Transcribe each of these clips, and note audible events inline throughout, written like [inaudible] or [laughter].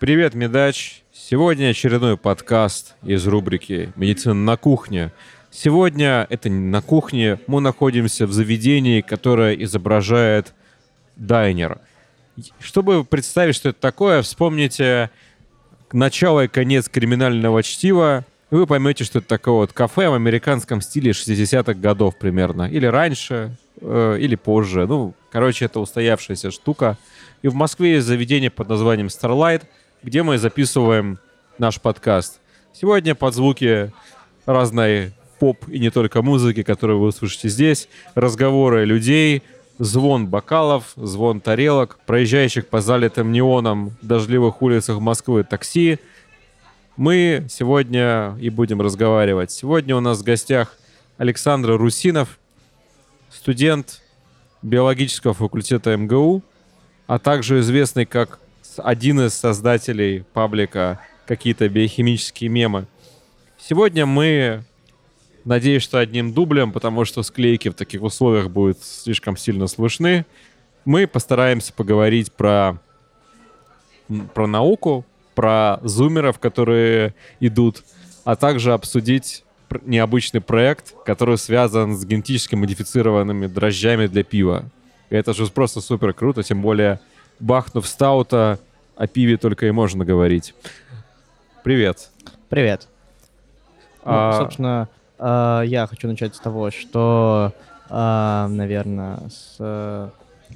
Привет, Медач! Сегодня очередной подкаст из рубрики «Медицина на кухне». Сегодня это не на кухне, мы находимся в заведении, которое изображает дайнер. Чтобы представить, что это такое, вспомните начало и конец криминального чтива, и вы поймете, что это такое вот кафе в американском стиле 60-х годов примерно. Или раньше, э, или позже. Ну, короче, это устоявшаяся штука. И в Москве есть заведение под названием Starlight, где мы записываем наш подкаст. Сегодня под звуки разной поп и не только музыки, которую вы услышите здесь, разговоры людей, звон бокалов, звон тарелок, проезжающих по залитым неоном дождливых улицах Москвы такси. Мы сегодня и будем разговаривать. Сегодня у нас в гостях Александр Русинов, студент биологического факультета МГУ, а также известный как один из создателей паблика «Какие-то биохимические мемы». Сегодня мы, надеюсь, что одним дублем, потому что склейки в таких условиях будут слишком сильно слышны, мы постараемся поговорить про, про науку, про зумеров, которые идут, а также обсудить необычный проект, который связан с генетически модифицированными дрожжами для пива. Это же просто супер круто, тем более бахнув стаута, о пиве только и можно говорить. Привет. Привет. А- Ну, собственно, э, я хочу начать с того, что, э, наверное, с э,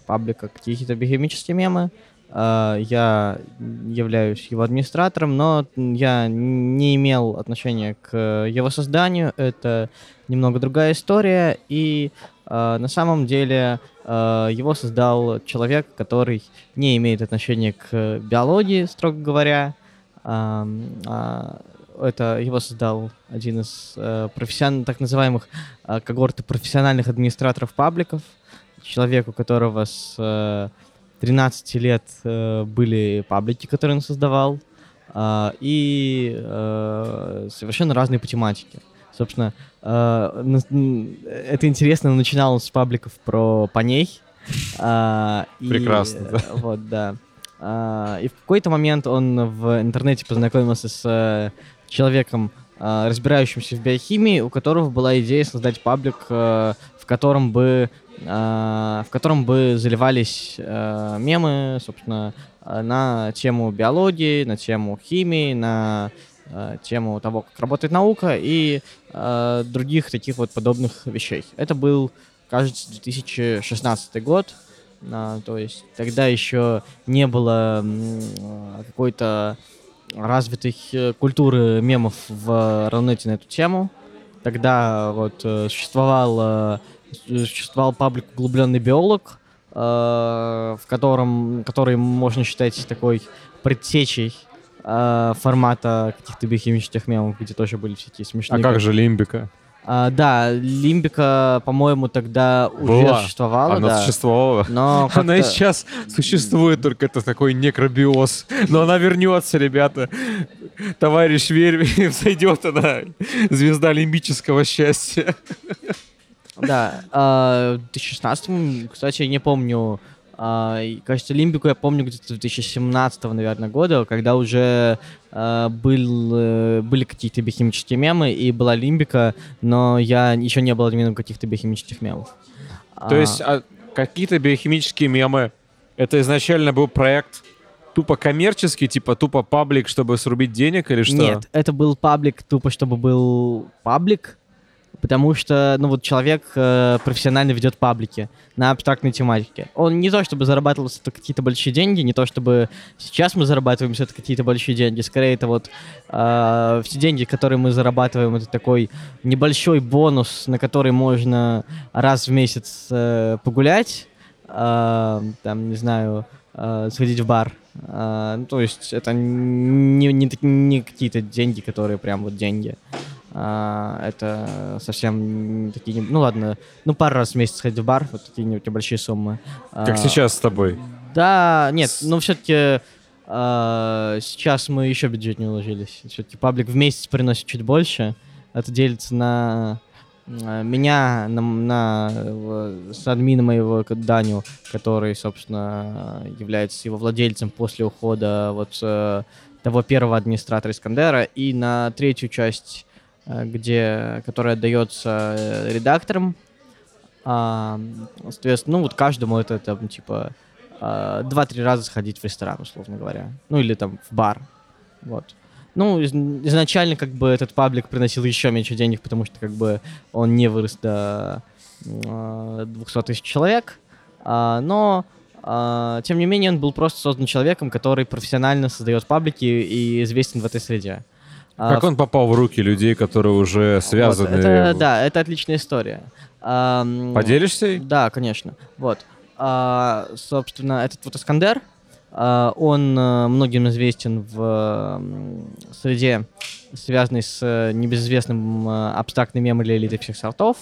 паблика какие-то биохимические мемы. Э, Я являюсь его администратором, но я не имел отношения к его созданию. Это немного другая история. И на самом деле э, его создал человек, который не имеет отношения к биологии, строго говоря. Ам, а, это его создал один из э, профессион- так называемых э, когорты профессиональных администраторов пабликов, человек, у которого с э, 13 лет э, были паблики, которые он создавал, и э, совершенно разные по тематике. Собственно, э, это интересно, начинал он с пабликов про поней. а, Прекрасно, да. э, Вот, да. А, И в какой-то момент он в интернете познакомился с э, человеком, разбирающимся в биохимии, у которого была идея создать паблик, в котором бы в котором бы заливались мемы, собственно, на тему биологии, на тему химии, на тему того, как работает наука и э, других таких вот подобных вещей. Это был, кажется, 2016 год. А, то есть тогда еще не было э, какой-то развитой э, культуры мемов в Рунете на эту тему. Тогда вот э, существовал, э, существовал паблик «Углубленный биолог», э, в котором, который можно считать такой предтечей э, формата каких-то биохимических мемов, где тоже были всякие смешные... А как же Лимбика? А, да, Лимбика, по-моему, тогда уже Была. существовала, Она да. существовала. Но [laughs] Она и сейчас существует, только это такой некробиоз. Но она вернется, ребята. Товарищ Верь, [laughs] зайдет она. Звезда лимбического счастья. Да, а, в 2016, кстати, я не помню, кажется, Лимбику я помню где-то 2017, наверное, года, когда уже а, был, э, были какие-то биохимические мемы, и была Лимбика, но я еще не был админом каких-то биохимических мемов. То есть а, какие-то биохимические мемы. Это изначально был проект тупо коммерческий, типа тупо паблик, чтобы срубить денег или что? Нет, это был паблик тупо, чтобы был паблик, потому что, ну вот человек э, профессионально ведет паблики на абстрактной тематике. Он не то чтобы зарабатывал с этого какие-то большие деньги, не то чтобы сейчас мы зарабатываем с этого какие-то большие деньги, скорее это вот э, все деньги, которые мы зарабатываем, это такой небольшой бонус, на который можно раз в месяц э, погулять, э, там, не знаю, э, сходить в бар. Э, ну, то есть это не, не, не какие-то деньги, которые прям вот деньги. А, это совсем такие... Ну ладно, ну пару раз в месяц сходить в бар, вот такие не- небольшие суммы. Как А, сейчас с тобой. Да, нет, ну все-таки сейчас мы еще бюджет не уложились. Все-таки паблик в месяц приносит чуть больше. Это делится на э, меня на, на с админа моего Даню, который, собственно, является его владельцем после ухода вот э, того первого администратора Искандера, и на третью часть, где, которая отдается э, редакторам. А, соответственно, ну вот каждому это там типа а, два-три раза сходить в ресторан, условно говоря. Ну или там в бар. Вот. Ну, из- изначально как бы этот паблик приносил еще меньше денег, потому что как бы он не вырос до а, 200 тысяч человек. А, но, а, тем не менее, он был просто создан человеком, который профессионально создает паблики и известен в этой среде. А, Как он попал в руки людей, которые уже связаны? вот, это, да, это отличная история. Поделишься? Да, конечно. Вот. А, собственно, этот вот Искандер, а, он а, многим известен в среде, связанной с э, небезызвестным э, абстрактным мемом для элиты всех сортов,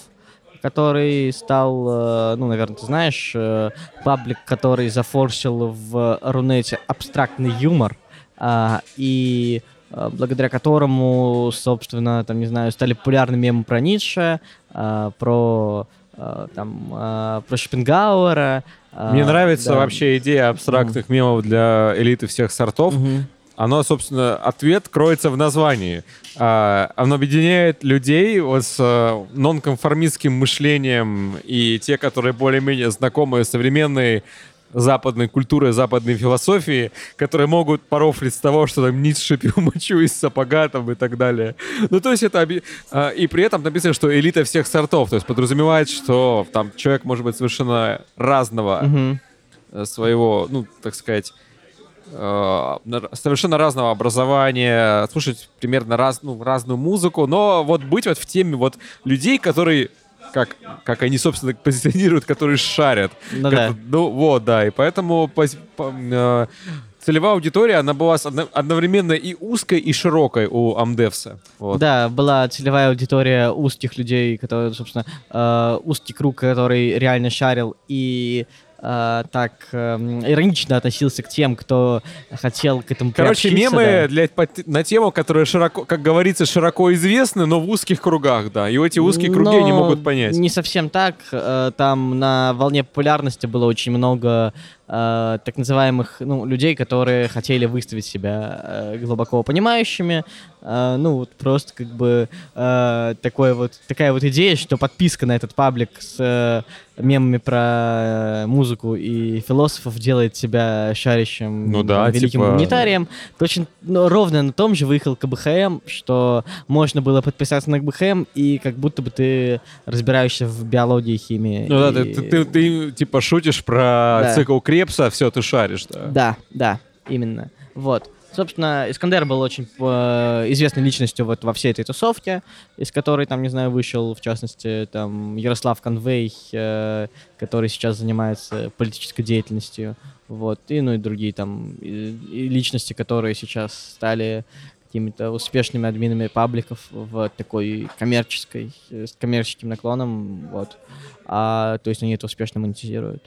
который стал, э, ну, наверное, ты знаешь, э, паблик, который зафорсил в Рунете абстрактный юмор, а, и э, благодаря которому, собственно, там, не знаю, стали популярны мемы про Ницше, а, про а, там про Шопенгауэра. Мне нравится да. вообще идея абстрактных мемов для элиты всех сортов. Мгм. Оно, собственно, ответ кроется в названии. А, Оно объединяет людей вот с э, нонконформистским мышлением и те, которые более-менее знакомы с современной западной культурой, западной философией, которые могут порофлить с того, что там Ницше пил мочу из сапога там и так далее. Ну, то есть это... оби- а, И при этом написано, что элита всех сортов. То есть подразумевает, что там человек может быть совершенно разного э, своего, ну, так сказать, э, совершенно разного образования, слушать примерно раз, ну, разную музыку, но вот быть вот в теме вот людей, которые как, как они, собственно, позиционируют, которые шарят. Ну Как- да. ну, вот, да, и поэтому пози- по- э, целевая аудитория, она была одновременно и узкой, и широкой у Амдевса. Вот. Да, была целевая аудитория узких людей, которые, собственно, э, узкий круг, который реально шарил и э, так эм, иронично относился к тем, кто хотел к этому Короче, мемы да. для, по- на тему, которые широко, как говорится, широко известны, но в узких кругах, да. И эти узкие круги не Но могут понять. Не совсем так. Э, Там на волне популярности было очень много э, так называемых ну, людей, которые хотели выставить себя э, глубоко понимающими. Э, ну, вот просто как бы э, такой вот, такая вот идея, что подписка на этот паблик с э, мемами про э, музыку и философов делает тебя шарящим Ну да, великим типа- гуманитарием. Точно ну, ровно на том же выехал КБХМ, что можно было подписаться на КБХМ, и как будто бы ты разбираешься в биологии и химии. Ну да, и- ты, ты- ты, ты, типа шутишь про Да. цикл Крепса, все, ты шаришь, да. Да, да, именно. Вот. Собственно, Искандер был очень э, известной личностью вот во всей этой тусовке, из которой, там, не знаю, вышел, в частности, там, Ярослав Конвей, э, который сейчас занимается политической деятельностью, вот, и, ну, и другие там и- и личности, которые сейчас стали какими-то успешными админами пабликов в такой коммерческой, с коммерческим наклоном, вот. А, то есть они это успешно монетизируют.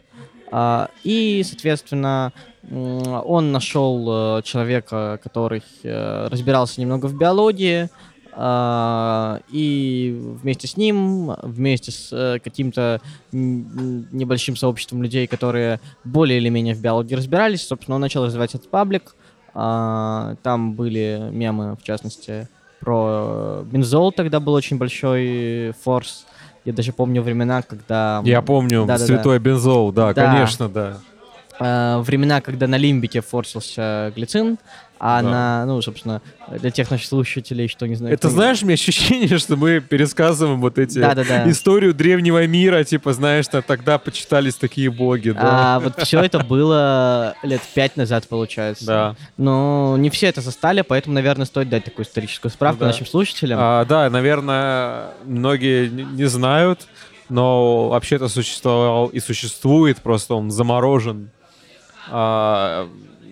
А, и, соответственно, он нашел э, человека, который э, разбирался немного в биологии, а, и вместе с ним, вместе с э, каким-то небольшим сообществом людей, которые более или менее в биологии разбирались, собственно, он начал развивать этот паблик. А, Там были мемы, в частности, про бензол тогда был очень большой форс. Я даже помню времена, когда... Я помню, Да-да-да. святой бензол, да, Да. конечно, да. э, времена, когда на лимбике форсился глицин, а Да. на, ну, собственно, для тех наших слушателей, что не знаю... Это, знаешь, у меня ощущение, что мы пересказываем вот эти Да-да-да. историю древнего мира, типа, знаешь, что тогда почитались такие боги, да. А вот все это было лет пять назад, получается. Да. Но не все это застали, поэтому, наверное, стоит дать такую историческую справку Ну да. нашим слушателям. А, да, наверное, многие не, знают, но вообще-то существовал и существует, просто он заморожен. А,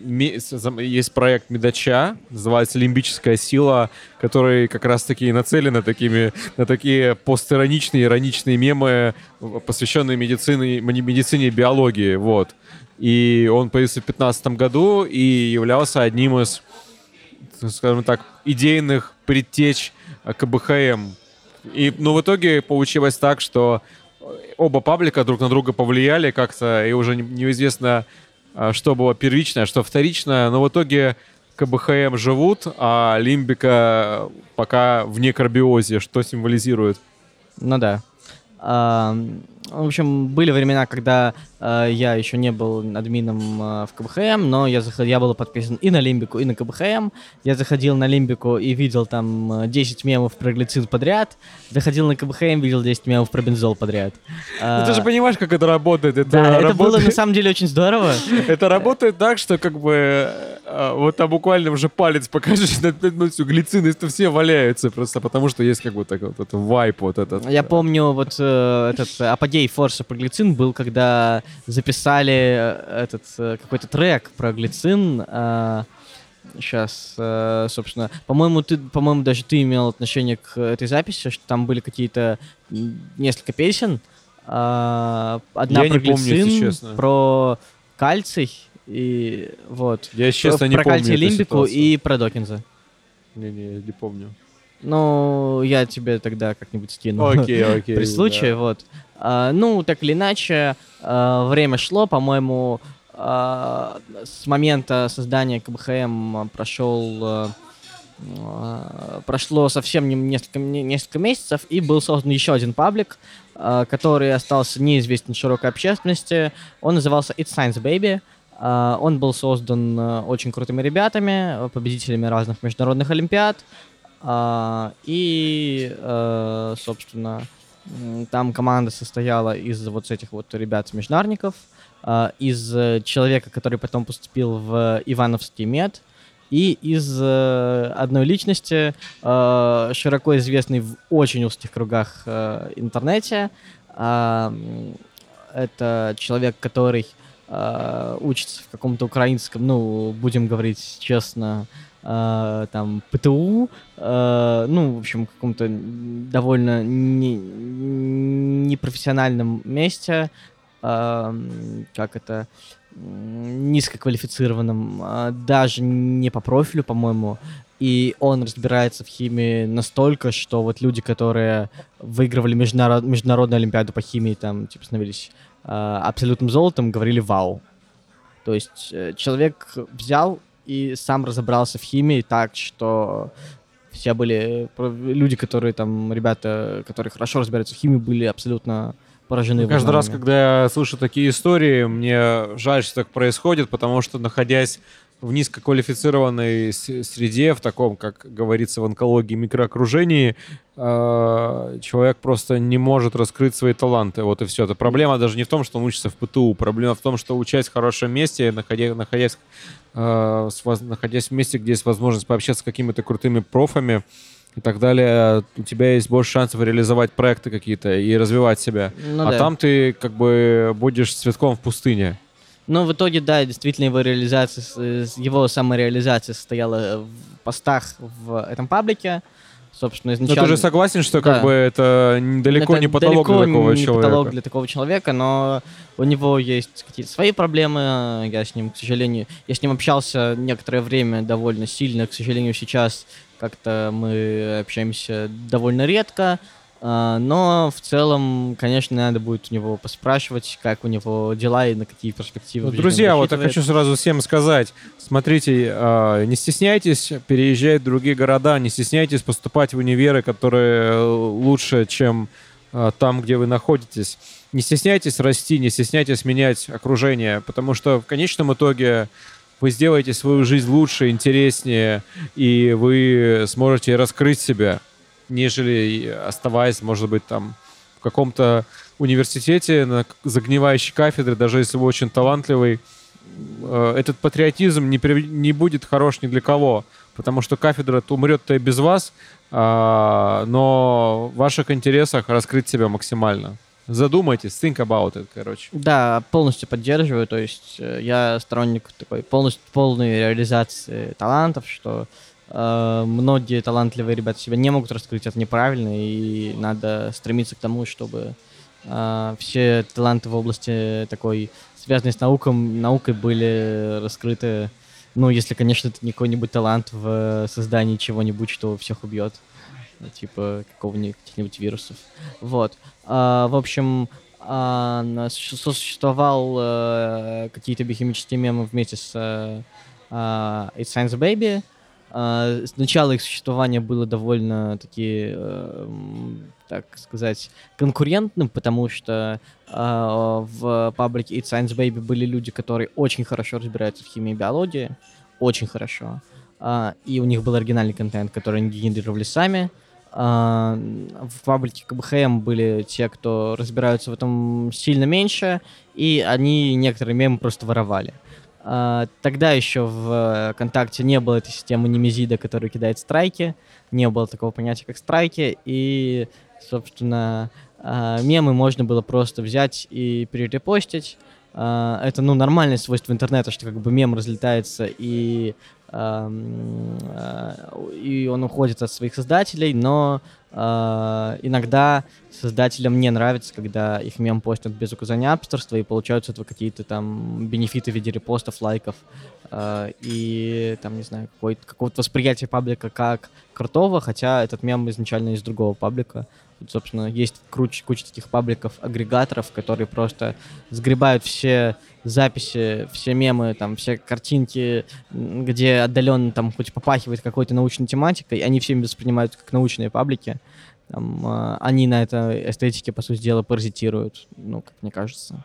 есть проект Медача, называется «Лимбическая сила», который как раз-таки нацелен на, такими, на такие постироничные, ироничные мемы, посвященные медицине, медицине и биологии. Вот. И он появился в 2015 году и являлся одним из, скажем так, идейных предтеч КБХМ И, ну, в итоге получилось так, что оба паблика друг на друга повлияли как-то, и уже неизвестно, что было первичное, что вторичное, но в итоге КБХМ живут, а Лимбика пока в некарбиозе, что символизирует. Ну да. В общем, были времена, когда э, я еще не был админом э, в КБХМ, но я, заход... я был подписан и на Лимбику, и на КБХМ. Я заходил на Лимбику и видел там 10 э, мемов про глицин подряд. Заходил на КБХМ, видел 10 мемов про бензол подряд. [laughs] Ну, ты же понимаешь, как это работает. Это да, работает... это было на самом деле очень здорово. [laughs] Это работает так, что как бы э, вот там буквально уже палец покажешь [laughs] на 5 минут, глицин, это все валяются просто потому, что есть как бы так вот вайп вот этот. Я помню вот этот апогей апогей форса про глицин был, когда записали э, этот э, какой-то трек про глицин. Сейчас, э, собственно, по-моему, ты, по-моему, даже ты имел отношение к этой записи, что там были какие-то несколько песен. Одна Я про не глицин, помню, честно. про кальций и вот. Я честно про не помню. Про кальций лимбику и про Докинза. Не-не, не помню. Ну, я тебе тогда как-нибудь скину. Окей, [laughs] окей. При случае, да. вот. А, ну, так или иначе, а, время шло, по-моему, а, с момента создания КБХМ прошел прошло совсем несколько, несколько месяцев, и был создан еще один паблик, который остался неизвестен широкой общественности. Он назывался It's Science Baby. Он был создан очень крутыми ребятами, победителями разных международных олимпиад. И, собственно, там команда состояла из вот этих вот ребят-межнарников, а, из э, человека, который потом поступил в Ивановский мед, и из э, одной личности, э, широко известной в очень узких кругах интернете. А, это человек, который учится в каком-то украинском, ну, будем говорить честно, э, там ПТУ, э, ну, в общем, каком-то довольно не, непрофессиональном месте, э, как это, низкоквалифицированном, э, даже не по профилю, по-моему, и он разбирается в химии настолько, что вот люди, которые выигрывали международ... международную олимпиаду по химии, там, типа, становились э, абсолютным золотом, говорили «вау». То есть э, человек взял и сам разобрался в химии так, что все были люди, которые там, ребята, которые хорошо разбираются в химии, были абсолютно поражены. Ну, каждый раз, когда я слышу такие истории, мне жаль, что так происходит, потому что, находясь в низкоквалифицированной среде, в таком, как говорится в онкологии, микроокружении, э, человек просто не может раскрыть свои таланты. Вот и все. Это проблема даже не в том, что он учится в ПТУ. Проблема в том, что учась в хорошем месте, находясь, находясь, э, находясь в месте, где есть возможность пообщаться с какими-то крутыми профами, и так далее, у тебя есть больше шансов реализовать проекты какие-то и развивать себя. Ну, а да. там ты как бы будешь цветком в пустыне. Но в итоге, да, действительно его реализация, его самореализация состояла в постах в этом паблике. Собственно, изначально... Но ты же согласен, что да. как бы это далеко это не потолок далеко для такого не человека? потолок для такого человека, но у него есть какие-то свои проблемы. Я с ним, к сожалению, я с ним общался некоторое время довольно сильно. К сожалению, сейчас как-то мы общаемся довольно редко. А, но в целом, конечно, надо будет у него поспрашивать, как у него дела и на какие перспективы. Ну, друзья, вот я хочу сразу всем сказать. Смотрите, а, не стесняйтесь переезжать в другие города, не стесняйтесь поступать в универы, которые лучше, чем а, там, где вы находитесь. Не стесняйтесь расти, не стесняйтесь менять окружение, потому что в конечном итоге вы сделаете свою жизнь лучше, интереснее, и вы сможете раскрыть себя нежели оставаясь, может быть, там в каком-то университете на загнивающей кафедре, даже если вы очень талантливый, э, этот патриотизм не, при, не будет хорош ни для кого, потому что кафедра умрет-то и без вас, а, но в ваших интересах раскрыть себя максимально. Задумайтесь, think about it, короче. Да, полностью поддерживаю, то есть э, я сторонник такой полностью полной реализации талантов, что многие талантливые ребята себя не могут раскрыть, это неправильно, и надо стремиться к тому, чтобы э, все таланты в области такой, связанной с наукой, наукой были раскрыты. Ну, если, конечно, это не какой-нибудь талант в создании чего-нибудь, что всех убьет. типа какого-нибудь вирусов. Вот. В общем, существовал какие-то биохимические мемы вместе с It's Science Baby. А, начало их существования было довольно-таки, э, так сказать, конкурентным, потому что э, в паблике It's Science Baby были люди, которые очень хорошо разбираются в химии и биологии, очень хорошо. Uh, и у них был оригинальный контент, который они генерировали сами. Uh, в паблике КБХМ были те, кто разбираются в этом сильно меньше, и они некоторые мемы просто воровали. Uh, тогда еще в ВКонтакте не было этой системы немезида, которая кидает страйки, не было такого понятия, как страйки, и, собственно, мемы можно было просто взять и перерепостить. Это, ну, нормальное свойство интернета, что как бы мем разлетается и Э, и он уходит от своих создателей, но э, иногда создателям не нравится, когда их мем постят без указания авторства и получаются этого какие-то там бенефиты в виде репостов, лайков э, и там, не знаю, какого-то восприятия паблика как крутого, хотя этот мем изначально из другого паблика. Собственно, есть куча, куча таких пабликов-агрегаторов, которые просто сгребают все записи, все мемы, там, все картинки, где отдаленно там хоть попахивает какой-то научной тематикой, они всеми воспринимаются как научные паблики. Там, э, они на этой эстетике, по сути дела, паразитируют, ну, как мне кажется.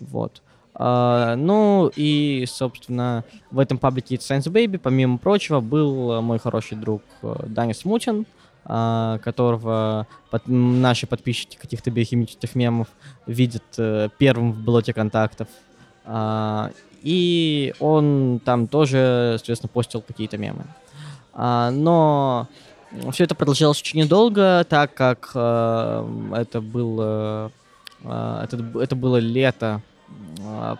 Вот. Uh, ну и, собственно, в этом паблике It's Science Baby, помимо прочего, был мой хороший друг Даня Смутин, а, которого под, наши подписчики каких-то биохимических мемов видят э, первым в блоке контактов. А, и он там тоже, соответственно, постил какие-то мемы. А, но все это продолжалось очень недолго, так как э, это было, э, это, это было лето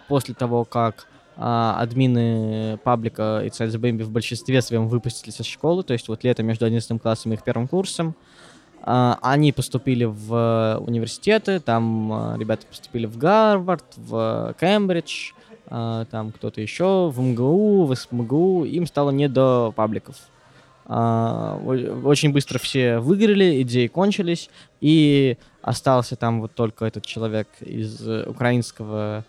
после того, как а, админы паблика и Sites Baby в большинстве своем выпустились из школы, то есть вот лето между 11 классом и их первым курсом. А, они поступили в университеты, там а, ребята поступили в Гарвард, в Кембридж, там кто-то еще, в МГУ, в СМГУ, им стало не до пабликов. Очень быстро все выиграли, идеи кончились, и остался там вот только этот человек из украинского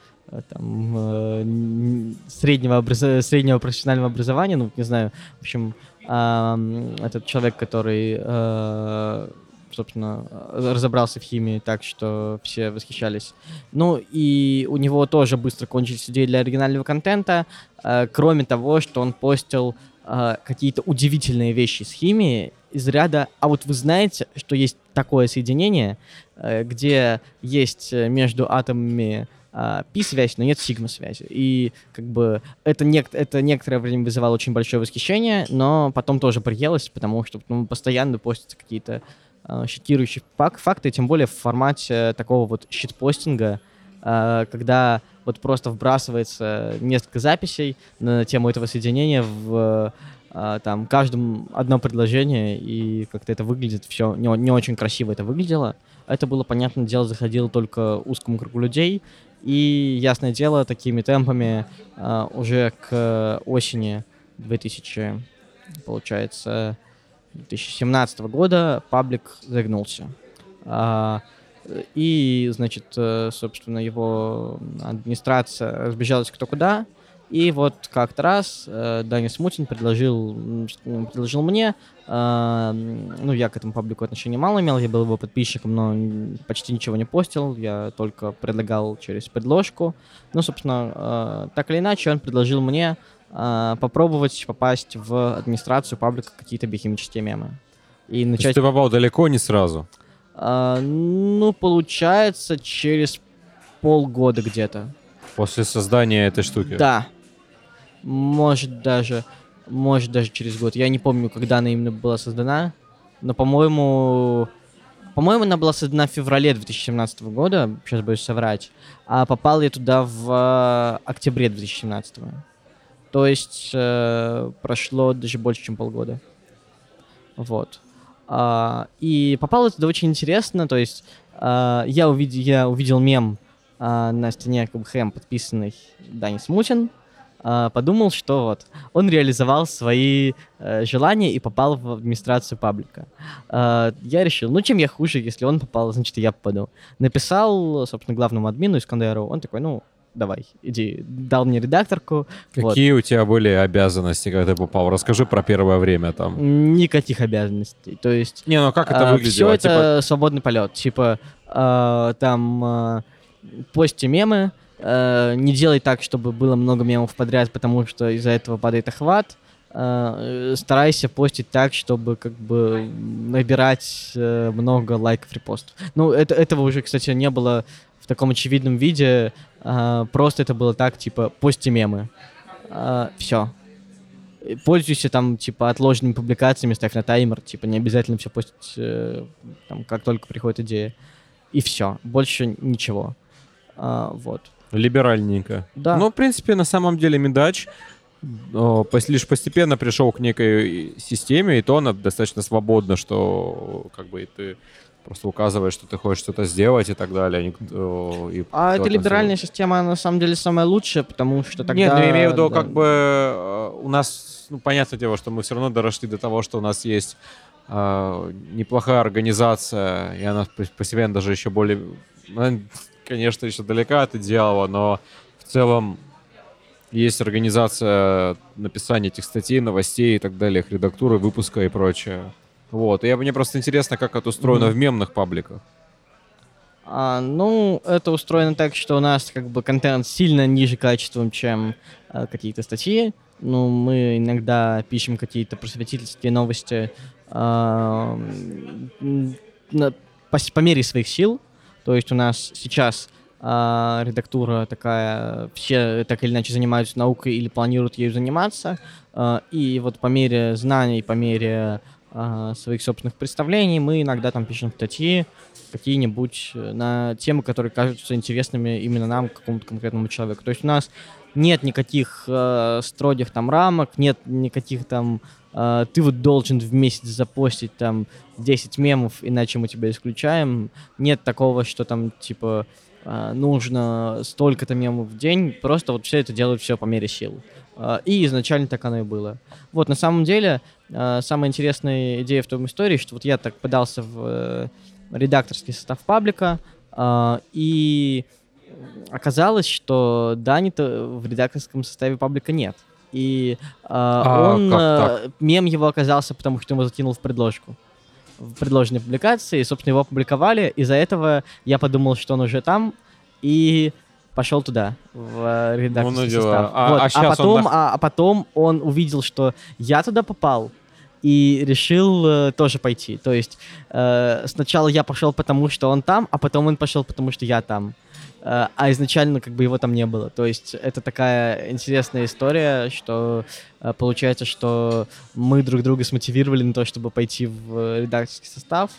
там, э, среднего, образ... среднего профессионального образования, ну, не знаю, в общем, э, этот человек, который, э, собственно, разобрался в химии так, что все восхищались. Ну, и у него тоже быстро кончились идеи для оригинального контента, э, кроме того, что он постил э, какие-то удивительные вещи с химии из ряда, а вот вы знаете, что есть такое соединение, э, где есть между атомами а, пи-связь, но нет сигма-связи. И как бы это, нек- это некоторое время вызывало очень большое восхищение, но потом тоже приелось, потому что ну, постоянно постятся какие-то э, щитирующие фак- факты, тем более в формате такого вот щитпостинга, э, когда вот просто вбрасывается несколько записей на тему этого соединения в э, там каждом одно предложение, и как-то это выглядит все не, не очень красиво это выглядело. Это было, понятное дело, заходило только узкому кругу людей, и, ясное дело, такими темпами э, уже к осени 2000, получается, 2017 года паблик загнулся. А, и, значит, э, собственно, его администрация разбежалась кто куда, и вот как-то раз э, Даня Смутин предложил, предложил мне, э, ну, я к этому паблику отношения мало имел, я был его подписчиком, но почти ничего не постил, я только предлагал через предложку. Ну, собственно, э, так или иначе, он предложил мне э, попробовать попасть в администрацию паблика какие-то биохимические мемы. И начать... То есть ты попал далеко не сразу? Э, ну, получается, через полгода где-то. После создания этой штуки? Да, может даже, может даже через год. Я не помню, когда она именно была создана, но, по-моему, по-моему, она была создана в феврале 2017 года, сейчас боюсь соврать, а попал я туда в э, октябре 2017. То есть э, прошло даже больше, чем полгода. Вот. А, и попал я туда очень интересно, то есть а, я, увидел, я увидел мем а, на стене КБХМ, подписанный Дани Смутин, подумал, что вот он реализовал свои э, желания и попал в администрацию паблика. А, я решил, ну чем я хуже, если он попал, значит и я попаду. Написал, собственно, главному админу Искандеру, он такой, ну, давай, иди, дал мне редакторку. Какие вот. у тебя были обязанности, когда ты попал? Расскажи про первое время там. Никаких обязанностей, то есть... Не, ну как это выглядело? Все это типа... свободный полет, типа э, там э, пости мемы, э, не делай так, чтобы было много мемов подряд, потому что из-за этого падает охват. Э, старайся постить так, чтобы как бы набирать э, много лайков, репостов. Ну, это, этого уже, кстати, не было в таком очевидном виде. Э, просто это было так, типа, пости мемы. Все. Пользуйся там, типа, отложенными публикациями, ставь на таймер, типа, не обязательно все постить, там, как только приходит идея. И все. Больше ничего. Вот. Либеральненько. Да. Ну, в принципе, на самом деле Медач лишь постепенно пришел к некой системе, и то она достаточно свободна, что как бы ты просто указываешь, что ты хочешь что-то сделать и так далее. И а эта либеральная система на самом деле самая лучшая, потому что тогда... Нет, ну я имею в виду, да. как бы э, у нас, ну, понятное дело, что мы все равно доросли до того, что у нас есть э, неплохая организация, и она постепенно даже еще более конечно, еще далека от идеала, но в целом есть организация написания этих статей, новостей и так далее, их редактуры, выпуска и прочее. Вот. И мне просто интересно, как это устроено mm-hmm. в мемных пабликах. А, ну, это устроено так, что у нас как бы контент сильно ниже качеством, чем а, какие-то статьи. Ну, мы иногда пишем какие-то просветительские новости а, на, по, по мере своих сил. То есть у нас сейчас э, редактура такая, все так или иначе занимаются наукой или планируют ею заниматься. Э, и вот по мере знаний, по мере э, своих собственных представлений мы иногда там пишем статьи какие-нибудь на темы, которые кажутся интересными именно нам, какому-то конкретному человеку. То есть у нас нет никаких э, строгих там рамок, нет никаких там Uh, ты вот должен в месяц запостить там 10 мемов, иначе мы тебя исключаем. Нет такого, что там типа uh, нужно столько-то мемов в день. Просто вот все это делают все по мере сил. Uh, и изначально так оно и было. Вот на самом деле самая интересная идея в том истории, что вот я так подался в э, редакторский состав паблика, и оказалось, что Дани-то в редакторском составе паблика нет. И э, а, он, э, мем его оказался, потому что его закинул в предложку. В предложенной публикации, и, собственно, его опубликовали. Из-за этого я подумал, что он уже там, и пошел туда, в э, редакторский ну, состав. А, вот. а, а, потом, он... а, а потом он увидел, что я туда попал, и решил э, тоже пойти. То есть э, сначала я пошел потому, что он там, а потом он пошел потому, что я там. Э, а изначально как бы его там не было. То есть это такая интересная история, что э, получается, что мы друг друга смотивировали на то, чтобы пойти в редакторский состав.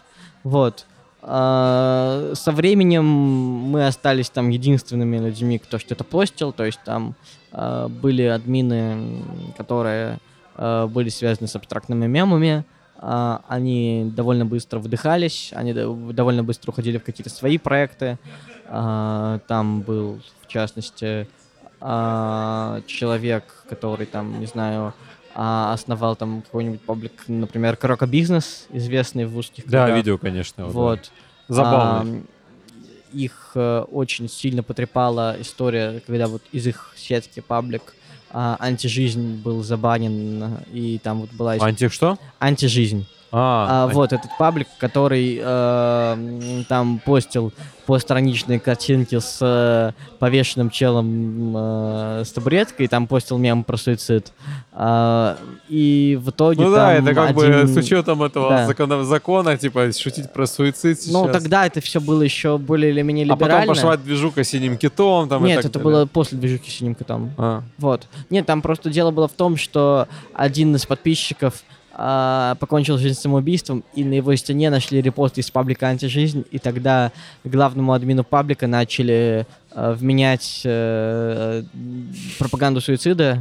Вот. А, со временем мы остались там единственными людьми, кто что-то постил, то есть там а, были админы, которые были связаны с абстрактными мемами, они довольно быстро вдыхались, они довольно быстро уходили в какие-то свои проекты, а, там был, в частности, а, человек, который там, не знаю, а, основал там какой-нибудь паблик, например, Крока Бизнес, известный в узких Да, кругах. видео, конечно. Вот. Да. Забавно. А, их э, очень сильно потрепала история, когда вот из их сетки паблик а, антижизнь был забанен, и там вот была... Анти что? Антижизнь. А, а, вот этот паблик, который э, там постил постраничные картинки с э, повешенным челом э, с табуреткой, там постил мем про суицид. А, и в итоге Ну да, это как один... бы с учетом этого да. закона, закона, типа, шутить про суицид сейчас. Ну тогда это все было еще более или менее либерально. А потом пошла движуха с синим китом. Там, Нет, это далее. было после движухи с синим китом. А. Вот. Нет, там просто дело было в том, что один из подписчиков а, покончил жизнь самоубийством, и на его стене нашли репост из паблика «Антижизнь», и тогда главному админу паблика начали а, вменять а, пропаганду суицида.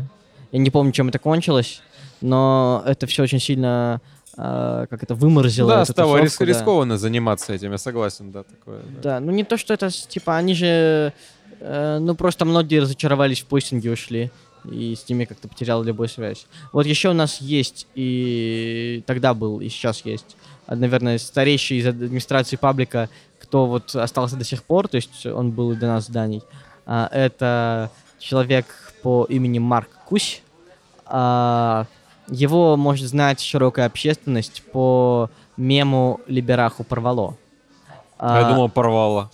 Я не помню, чем это кончилось, но это все очень сильно а, как это выморозило. Да, стало рис- да. рискованно заниматься этим, я согласен, да, такое. Да. да, ну не то, что это, типа, они же, э, ну просто многие разочаровались в постинге, ушли. И с ними как-то потерял любую связь. Вот еще у нас есть, и тогда был, и сейчас есть, а, наверное, старейший из администрации паблика, кто вот остался до сих пор, то есть он был и до нас зданий. А, это человек по имени Марк Кусь. А, его может знать широкая общественность по мему Либераху порвало. А, Я думал, порвало.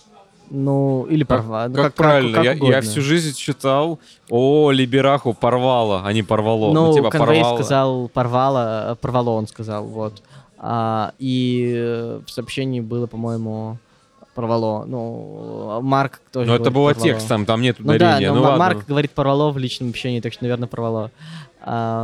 Ну, или порвало. Как, ну, как, как правильно? Как, как я, я всю жизнь читал, о, Либераху порвало, а не порвало. Ну, ну типа Конвей порвало. сказал порвало, порвало он сказал, вот. А, и в сообщении было, по-моему, порвало. Ну, Марк тоже Но это было порвало. текстом, там нет ударения. Ну да, но ну, Марк говорит порвало в личном общении, так что, наверное, порвало.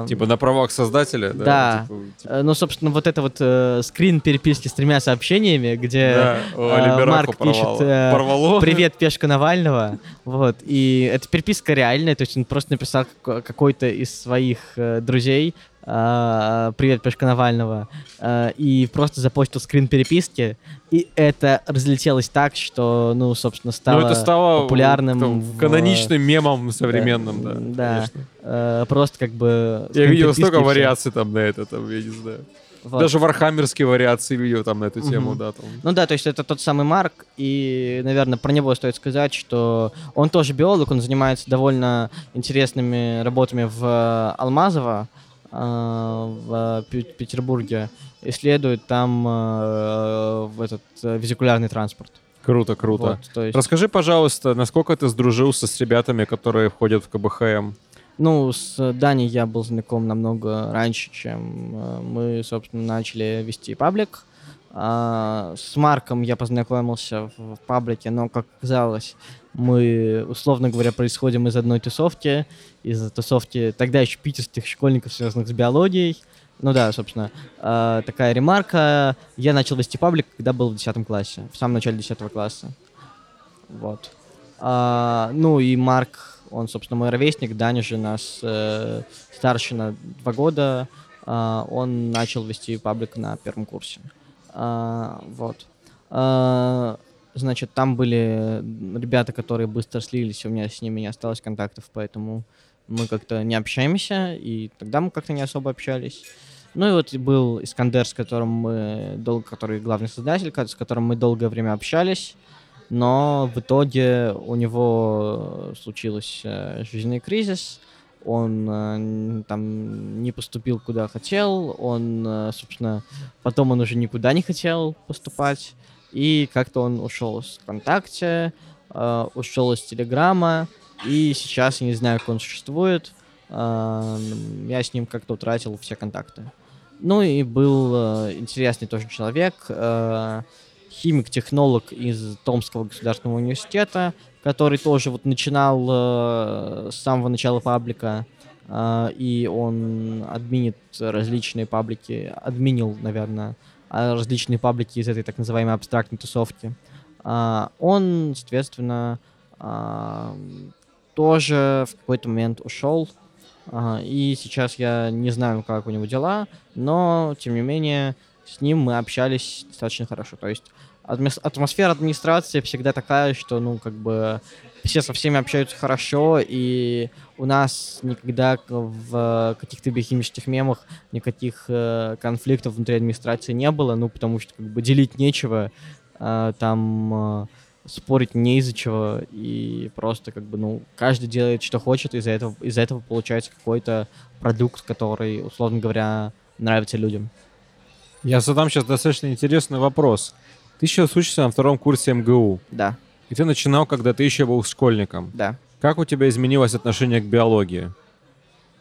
Типа на правах создателя? Да. да. Типа, типа... Ну, собственно, вот это вот э, скрин переписки с тремя сообщениями, где да. О, э, Марк порвало. пишет э, Порвало. «Привет, пешка Навального». Вот. И эта переписка реальная, то есть он просто написал какой-то из своих э, друзей, привет, Пешка Навального, uh, и просто запостил скрин переписки, и это разлетелось так, что, ну, собственно, стало, ну, это стало популярным. Там, в... Каноничным мемом современным, да. Да, да. Uh, просто как бы... Я видел столько вариаций там на это, там, я не знаю. Вот. Даже вархаммерские вариации видел там на эту тему, угу. да. Там. Ну да, то есть это тот самый Марк, и, наверное, про него стоит сказать, что он тоже биолог, он занимается довольно интересными работами в Алмазово, Э, в Петербурге исследует там э, в этот э, визикулярный транспорт. Круто, круто. Вот, есть... Расскажи, пожалуйста, насколько ты сдружился с ребятами, которые входят в КБХМ? Ну, с Даней я был знаком намного раньше, чем мы, собственно, начали вести паблик. А, с Марком я познакомился в паблике, но, как оказалось, мы, условно говоря, происходим из одной тусовки, из тусовки тогда еще питерских школьников, связанных с биологией. Ну да, собственно, э, такая ремарка. Я начал вести паблик, когда был в 10 классе, в самом начале 10 класса. Вот. А, ну и Марк, он, собственно, мой ровесник, Даня же нас э, старше на два года. Он начал вести паблик на первом курсе. А, вот. А, значит, там были ребята, которые быстро слились, у меня с ними не осталось контактов, поэтому мы как-то не общаемся, и тогда мы как-то не особо общались. Ну и вот был Искандер, с которым мы долго, который главный создатель, с которым мы долгое время общались, но в итоге у него случился жизненный кризис, он э, там не поступил куда хотел, он, э, собственно, потом он уже никуда не хотел поступать, и как-то он ушел с ВКонтакте, э, ушел из Телеграма, и сейчас я не знаю, как он существует, я с ним как-то утратил все контакты. Ну и был интересный тоже человек, химик-технолог из Томского государственного университета, который тоже вот начинал э, с самого начала паблика, э, и он админит различные паблики, админил, наверное, а, различные паблики из этой так называемой абстрактной тусовки. Э, он, соответственно, э, тоже в какой-то момент ушел, э, и сейчас я не знаю, как у него дела, но, тем не менее, с ним мы общались достаточно хорошо. То есть атмосфера администрации всегда такая, что, ну, как бы все со всеми общаются хорошо, и у нас никогда в каких-то биохимических мемах никаких э, конфликтов внутри администрации не было, ну, потому что, как бы, делить нечего, э, там э, спорить не из-за чего, и просто, как бы, ну, каждый делает, что хочет, из-за этого, из-за этого получается какой-то продукт, который, условно говоря, нравится людям. Я задам сейчас достаточно интересный вопрос. Ты сейчас учишься на втором курсе МГУ. Да. И ты начинал, когда ты еще был школьником. Да. Как у тебя изменилось отношение к биологии?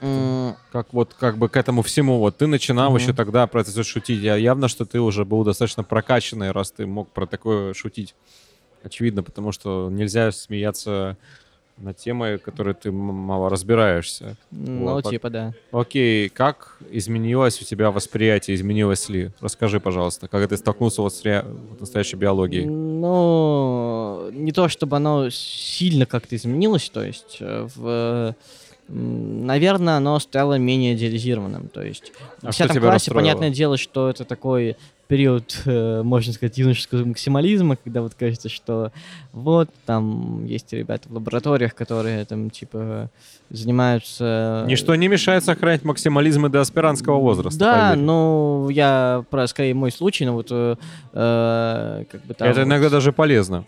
Mm. Как вот как бы к этому всему. Вот ты начинал mm-hmm. еще тогда про это шутить. Я, явно, что ты уже был достаточно прокачанный, раз ты мог про такое шутить. Очевидно, потому что нельзя смеяться на темы, которые ты мало разбираешься. Ну, вот. типа, да. Окей, как изменилось у тебя восприятие, изменилось ли? Расскажи, пожалуйста, как ты столкнулся вот с ре... настоящей биологией? Ну, не то, чтобы оно сильно как-то изменилось, то есть э, в наверное, оно стало менее идеализированным. То есть А в что 10 тебя классе, понятное дело, что это такой период, э, можно сказать, юношеского максимализма, когда вот кажется, что вот там есть ребята в лабораториях, которые там типа занимаются... Ничто не мешает сохранять максимализм и до аспирантского возраста. Да, поверь. ну я про скорее мой случай, но вот э, э, как бы там Это вот- иногда даже полезно.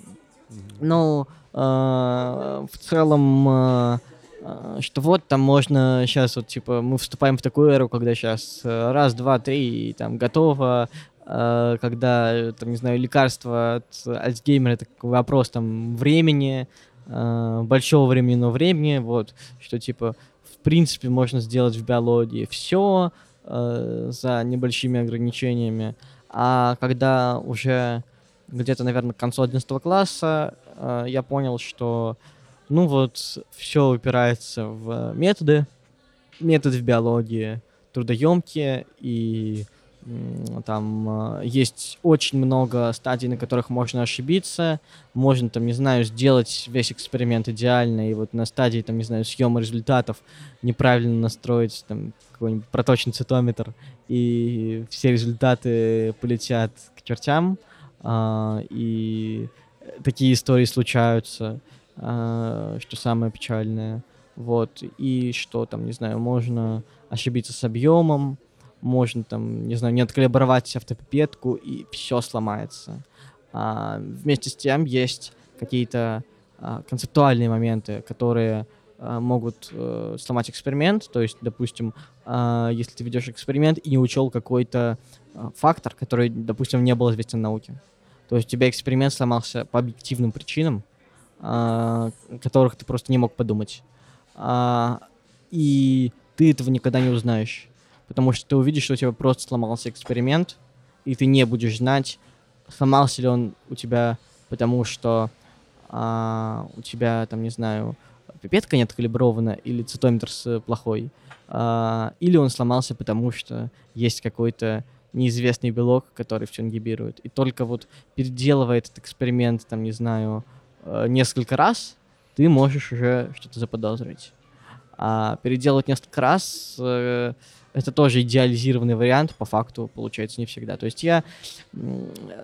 Ну, э, в целом, э, э, что вот там можно сейчас вот типа мы вступаем в такую эру, когда сейчас раз, два, три и там готово, э, когда э, там не знаю лекарство от Альцгеймера это вопрос там времени, э, большого временного времени, вот что типа в принципе можно сделать в биологии все за небольшими ограничениями, а когда уже где-то, наверное, к концу 11 класса э, я понял, что, ну вот, все упирается в методы. Методы в биологии трудоемкие, и там э, есть очень много стадий, на которых можно ошибиться. Можно, там, не знаю, сделать весь эксперимент идеально, и вот на стадии, там, не знаю, съема результатов неправильно настроить там какой-нибудь проточный цитометр, и все результаты полетят к чертям. А, и такие истории случаются, а, что самое печальное. Вот, и что там, не знаю, можно ошибиться с объемом, можно там, не знаю, не откалибровать автопипетку, и все сломается. А, вместе с тем есть какие-то а, концептуальные моменты, которые а, могут э, сломать эксперимент. То есть, допустим, а, если ты ведешь эксперимент и не учел какой-то а, фактор, который, допустим, не был известен науке. То есть у тебя эксперимент сломался по объективным причинам, а, которых ты просто не мог подумать. А, и ты этого никогда не узнаешь. Потому что ты увидишь, что у тебя просто сломался эксперимент, и ты не будешь знать, сломался ли он у тебя, потому что а, у тебя, там, не знаю, пипетка не откалибрована, или цитометр плохой, а, или он сломался, потому что есть какой-то неизвестный белок, который все ингибирует. И только вот переделывая этот эксперимент, там, не знаю, э, несколько раз, ты можешь уже что-то заподозрить. А переделывать несколько раз э, это тоже идеализированный вариант, по факту получается не всегда. То есть я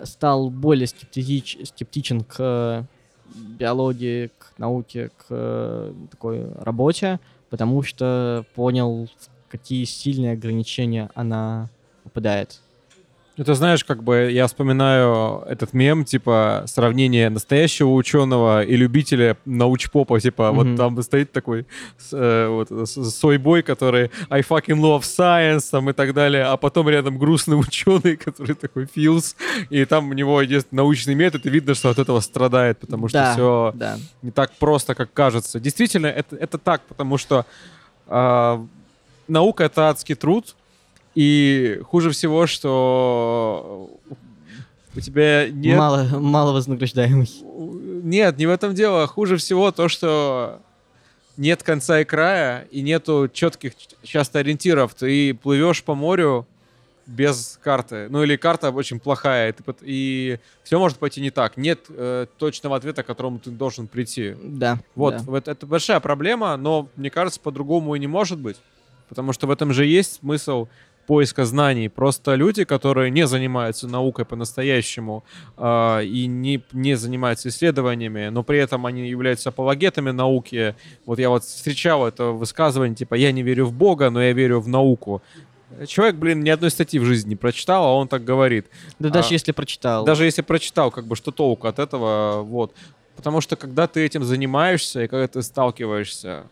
стал более скептич- скептичен к э, биологии, к науке, к э, такой работе, потому что понял, в какие сильные ограничения она попадает. Это знаешь, как бы я вспоминаю этот мем, типа сравнение настоящего ученого и любителя научпопа, типа Мгм. вот там стоит такой э, вот сойбой, который I fucking love science там и так далее, а потом рядом грустный [laughs] ученый, который такой Филс, и там у него есть научный метод, и видно, что от этого страдает, потому что Да, все Да. не так просто, как кажется. Действительно, это, это так, потому что а, наука — это адский труд, и хуже всего, что у тебя нет... Мало, мало вознаграждаемый. Нет, не в этом дело. Хуже всего то, что нет конца и края, и нету четких часто ориентиров. Ты плывешь по морю без карты. Ну или карта очень плохая, и, ты и все может пойти не так. Нет э, точного ответа, к которому ты должен прийти. Да. Вот, да. вот это большая проблема, но мне кажется, по-другому и не может быть. Потому что в этом же есть смысл поиска знаний. Просто люди, которые не занимаются наукой по-настоящему а, и не, не занимаются исследованиями, но при этом они являются апологетами науки. Вот я вот встречал это высказывание, типа, я не верю в Бога, но я верю в науку. Человек, блин, ни одной статьи в жизни не прочитал, а он так говорит. Да даже а, если прочитал. Даже если прочитал, как бы, что толку от этого, вот. Потому что когда ты этим занимаешься и когда ты сталкиваешься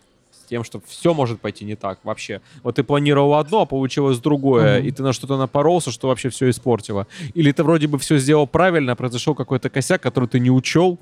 тем, что все может пойти не так вообще. Вот ты планировал одно, а получилось другое, Мгм. и ты на что-то напоролся, что вообще все испортило. Или ты вроде бы все сделал правильно, а произошел какой-то косяк, который ты не учел,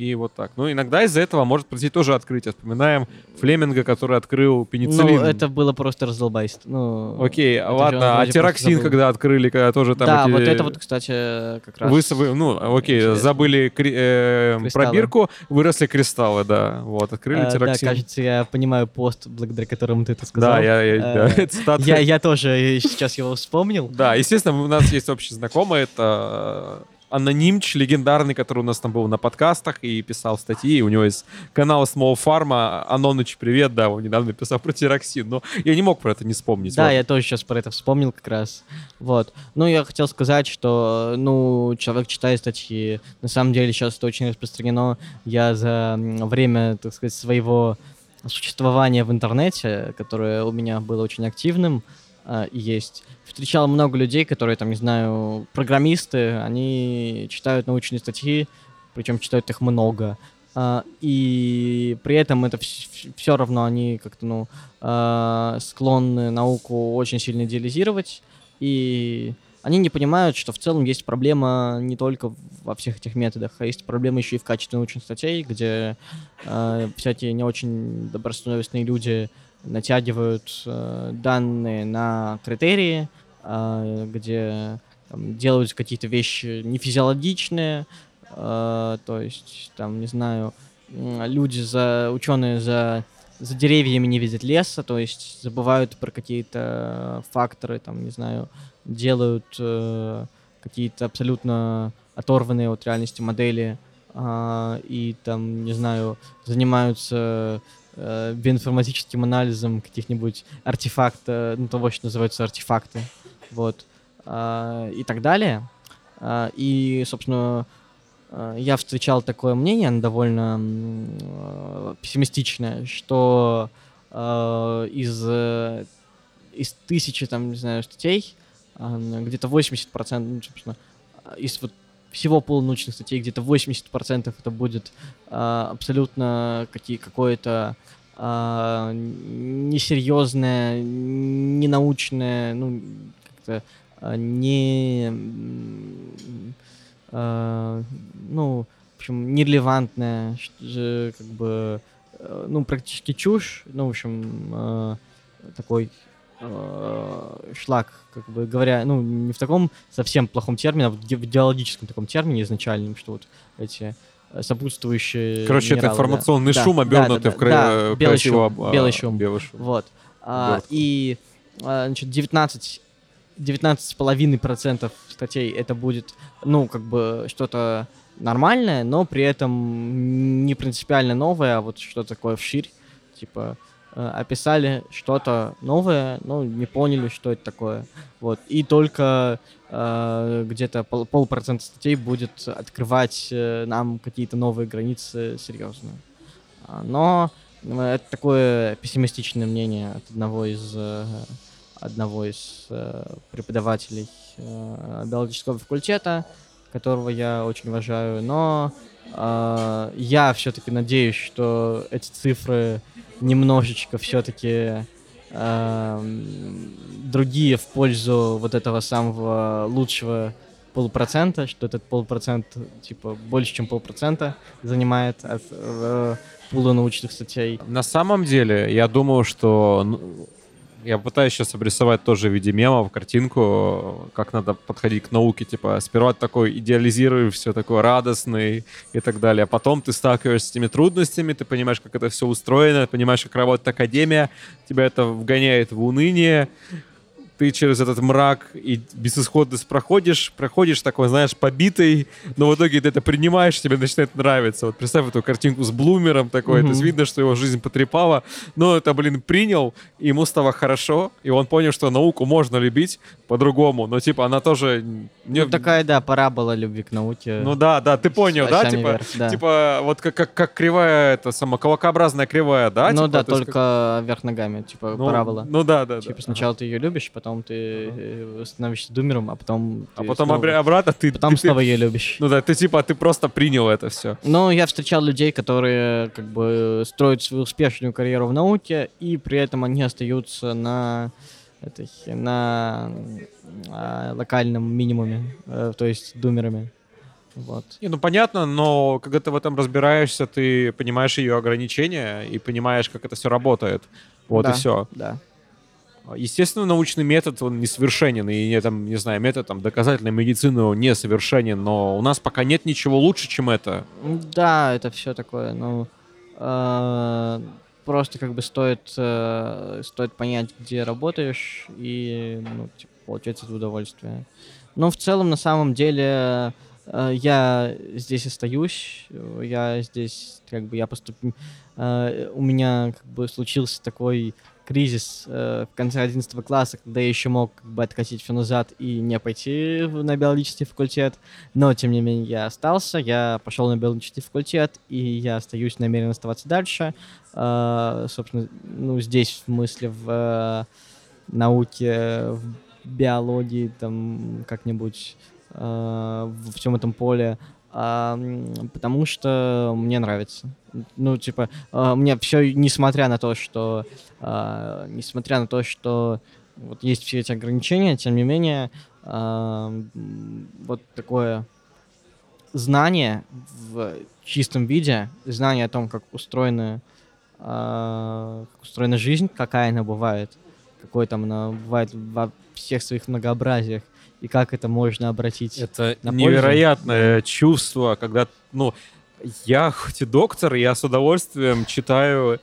и вот так. Ну, иногда из-за этого может произойти тоже открытие. Вспоминаем Флеминга, который открыл пенициллин. Ну, это было просто раздолбайство. Ну, Окей, ладно, а тироксин, когда открыли, когда тоже там да, эти- вот это вот, кстати, как раз... Вы, ну, окей, интересно. забыли кри- э, пробирку, выросли кристаллы, да. Вот, открыли Э, да, тироксин. кажется, я понимаю пост, благодаря которому ты это сказал. Да, я, я- да, Э, я, я тоже сейчас его вспомнил. Да, естественно, у нас есть общий знакомый, это анонимч легендарный, который у нас там был на подкастах и писал статьи. У него есть канал Small Pharma. Аноныч, привет, да, он недавно писал про тироксин. Но я не мог про это не вспомнить. Да, вот. я тоже сейчас про это вспомнил как раз. Вот. Ну, я хотел сказать, что, ну, человек читает статьи. На самом деле сейчас это очень распространено. Я за время, так сказать, своего существования в интернете, которое у меня было очень активным, э, есть. Встречал много людей, которые, там, не знаю, программисты, они читают научные статьи, причем читают их много. Uh, и при этом это все равно они как-то, ну, uh, склонны науку очень сильно идеализировать, и они не понимают, что в целом есть проблема не только во всех этих методах, а есть проблема еще и в качестве научных статей, где э, всякие не очень добросовестные люди натягивают э, данные на критерии, э, где там, делают какие-то вещи нефизиологичные, э, то есть, там, не знаю, люди за ученые за за деревьями не видят леса, то есть забывают про какие-то факторы, там, не знаю, делают э, какие-то абсолютно оторванные от реальности модели э, и там, не знаю, занимаются э, биоинформатическим анализом каких-нибудь артефактов, ну, того, что называются артефакты, вот, э, и так далее. Э, и, собственно, э, я встречал такое мнение, оно довольно э, пессимистичное, что э, из, э, из тысячи, там, не знаю, статей где-то 80%, ну, собственно, из вот всего полунаучных статей где-то 80% это будет а, абсолютно какие, какое-то а, несерьезное, ненаучное, ну, как-то а, не... А, ну, в общем, нерелевантное, как бы, э, ну, практически чушь, ну, в общем, а, такой э, шлак, как бы говоря, ну, не в таком совсем плохом термине, а в идеологическом таком термине изначальном, что вот эти э, сопутствующие Короче, минералы, это информационный да. шум, да, обернутый да, в кра... да, белый красиво... шум, белый шум. Белый шум. Вот. А, и, а, значит, 19 19,5% статей это будет, ну, как бы что-то нормальное, но при этом не принципиально новое, а вот что-то такое вширь, типа описали что-то новое, ну, не поняли, что это такое. Вот. И только э, где-то пол, полпроцента статей будет открывать э, нам какие-то новые границы серьезно. А, но э, это такое пессимистичное мнение от одного из э, одного из э, преподавателей э, биологического факультета, которого я очень уважаю, но э, я все-таки надеюсь, что эти цифры немножечко все-таки э, другие в пользу вот этого самого лучшего полупроцента, что этот полпроцент, типа, больше, чем полпроцента занимает от э, пула научных статей. На самом деле, я думаю, что ну, я пытаюсь сейчас обрисовать тоже в виде мемов картинку, как надо подходить к науке. Типа, сперва такой идеализируешь, все такое радостный и так далее. А потом ты сталкиваешься с этими трудностями, ты понимаешь, как это все устроено, понимаешь, как работает академия, тебя это вгоняет в уныние, ты через этот мрак и безысходность проходишь, проходишь такой, знаешь, побитый, но в итоге ты это принимаешь, тебе начинает нравиться. Вот представь эту картинку с Блумером такой, mm-hmm. то есть видно, что его жизнь потрепала, но это, блин, принял, и ему стало хорошо, и он понял, что науку можно любить по-другому, но, типа, она тоже... Не... Ну, такая, да, пора была любви к науке. Ну да, да, ты понял, да, типа, вверх, да, типа, вот как, как, как кривая, это сама колокообразная кривая, да? Ну типа, да, только как... вверх ногами, типа, ну, парабола. Ну да, да. Типа, да. сначала ага. ты ее любишь, потом потом ты э, становишься думером, а потом... А потом снова... обратно ты... Потом ты, снова ее любишь. Ну да, ты типа, ты просто принял это все. Ну, я встречал людей, которые как бы строят свою успешную карьеру в науке, и при этом они остаются на этой, на а, локальном минимуме, э, то есть думерами. Вот. Не, ну понятно, но когда ты в этом разбираешься, ты понимаешь ее ограничения и понимаешь, как это все работает. Вот да, и все. Да. Естественно, научный метод, он несовершенен, и, там, не знаю, метод там, доказательной медицины несовершенен, но у нас пока нет ничего лучше, чем это. Да, это все такое, ну, э, просто как бы стоит, э, стоит понять, где работаешь, и, ну, типа, получать это удовольствие. Но в целом, на самом деле, э, я здесь остаюсь, я здесь, как бы, я поступил, э, у меня, как бы, случился такой кризис э, в конце 11 класса, когда я еще мог как бы откатить все назад и не пойти на биологический факультет, но тем не менее я остался, я пошел на биологический факультет, и я остаюсь намерен оставаться дальше. Э, собственно, ну, здесь в смысле в э, науке, в биологии, там как-нибудь э, в всем этом поле, а, потому что мне нравится. Ну, типа, а, мне все, несмотря на то, что, а, несмотря на то, что вот есть все эти ограничения, тем не менее, а, вот такое знание в чистом виде, знание о том, как устроена, а, как устроена жизнь, какая она бывает, какой там она бывает во всех своих многообразиях, и как это можно обратить Это на невероятное пользу. чувство, когда, ну, я хоть и доктор, я с удовольствием читаю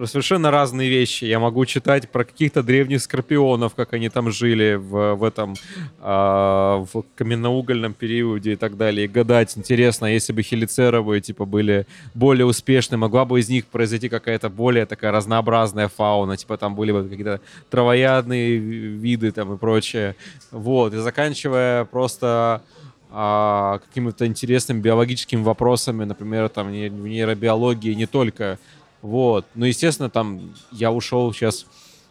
про совершенно разные вещи. Я могу читать про каких-то древних скорпионов, как они там жили в, в этом э, в каменноугольном периоде и так далее. И гадать, интересно, если бы хелицеровые типа были более успешны, могла бы из них произойти какая-то более такая разнообразная фауна, типа там были бы какие-то травоядные виды там и прочее. Вот, и заканчивая просто а, какими-то интересными биологическими вопросами, например, там в нейробиологии не только вот. Ну, естественно, там я ушел сейчас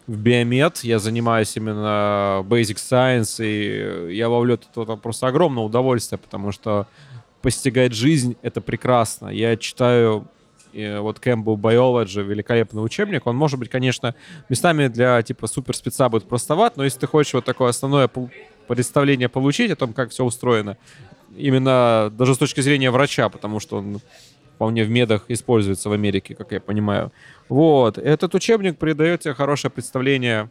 в биомед, я занимаюсь именно basic science, и я ловлю это просто огромное удовольствие, потому что постигать жизнь — это прекрасно. Я читаю и вот Campbell Biology, великолепный учебник. Он может быть, конечно, местами для типа супер спеца будет простоват, но если ты хочешь вот такое основное представление получить о том, как все устроено, именно даже с точки зрения врача, потому что он вполне в медах используется в Америке, как я понимаю. Вот. Этот учебник придает тебе хорошее представление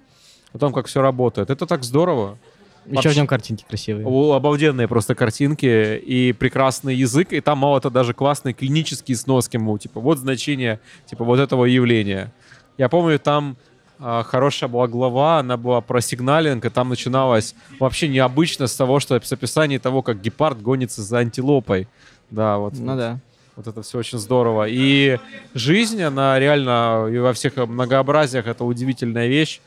о том, как все работает. Это так здорово. Еще в нем картинки красивые. Обалденные просто картинки и прекрасный язык, и там мало-то даже классные клинические сноски, мол, типа, вот значение, типа, вот этого явления. Я помню, там а, хорошая была глава, она была про сигналинг, и там начиналось вообще необычно с того, что с описания того, как гепард гонится за антилопой. Да, вот. Ну да. Вот это все очень здорово. И жизнь, она реально и во всех многообразиях, это удивительная вещь.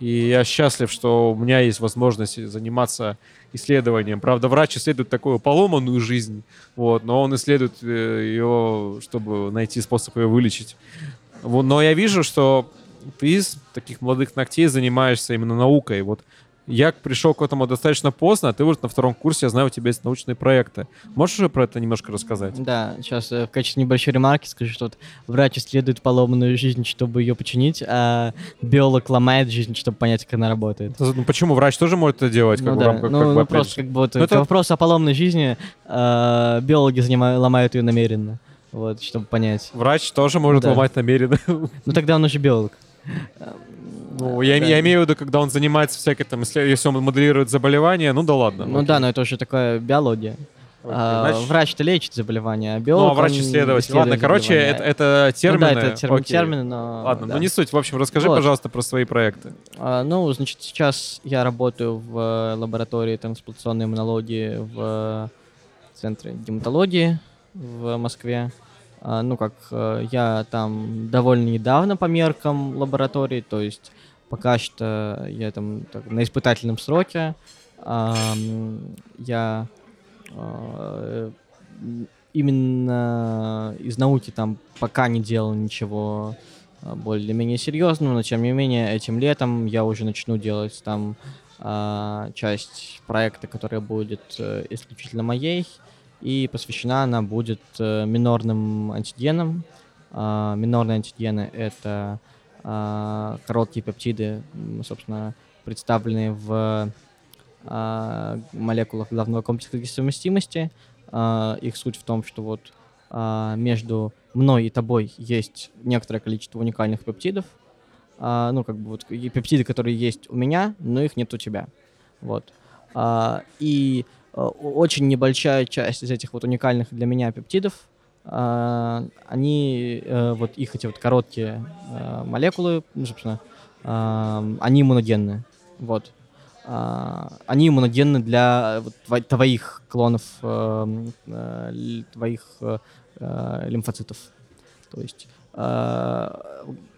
И я счастлив, что у меня есть возможность заниматься исследованием. Правда, врач исследует такую поломанную жизнь, вот, но он исследует э, ее, чтобы найти способ ее вылечить. Но я вижу, что ты из таких молодых ногтей занимаешься именно наукой. Вот я пришел к этому достаточно поздно, а ты вот на втором курсе, я знаю, у тебя есть научные проекты. Можешь уже про это немножко рассказать? Да, сейчас э, в качестве небольшой ремарки скажу, что вот врач исследует поломанную жизнь, чтобы ее починить, а биолог ломает жизнь, чтобы понять, как она работает. Ну почему? Врач тоже может это делать? Как ну да, рамках, ну, как ну бы, просто как бы вот это... вопрос о поломной жизни, э, биологи занимают, ломают ее намеренно, вот, чтобы понять. Врач тоже может да. ломать намеренно. Ну тогда он уже биолог. Ну, я, да. я имею в виду, когда он занимается всякой там, если он моделирует заболевания, ну да ладно. Ну окей. да, но это уже такая биология. А, Значит... Врач-то лечит заболевания, а биолог... Ну, а врач-исследователь. Ладно, короче, это, это термины. Ну, да, это термин, термины, но... Ладно, да. ну не суть. В общем, расскажи, вот. пожалуйста, про свои проекты. А, ну, значит, сейчас я работаю в э, лаборатории трансплантационной иммунологии в Центре гематологии в Москве. А, ну, как э, я там довольно недавно по меркам лаборатории, то есть Пока что я там так, на испытательном сроке. Я а, именно из науки там пока не делал ничего а, более-менее серьезного, но тем не менее этим летом я уже начну делать там а, часть проекта, которая будет э, исключительно моей, и посвящена она будет э, минорным антигенам. Минорные антигены — это короткие пептиды, собственно, представленные в а, молекулах главного комплекса совместимости. А, их суть в том, что вот между мной и тобой есть некоторое количество уникальных пептидов, ну, как бы вот пептиды, которые есть у меня, но их нет у тебя. Вот. И очень небольшая часть из этих вот уникальных для меня пептидов а, они, э, вот их эти вот короткие э, молекулы, ну, собственно, они иммуногенные. Вот. а, они иммуногенны для твоих клонов, э, э, твоих э, э, лимфоцитов. То есть, э,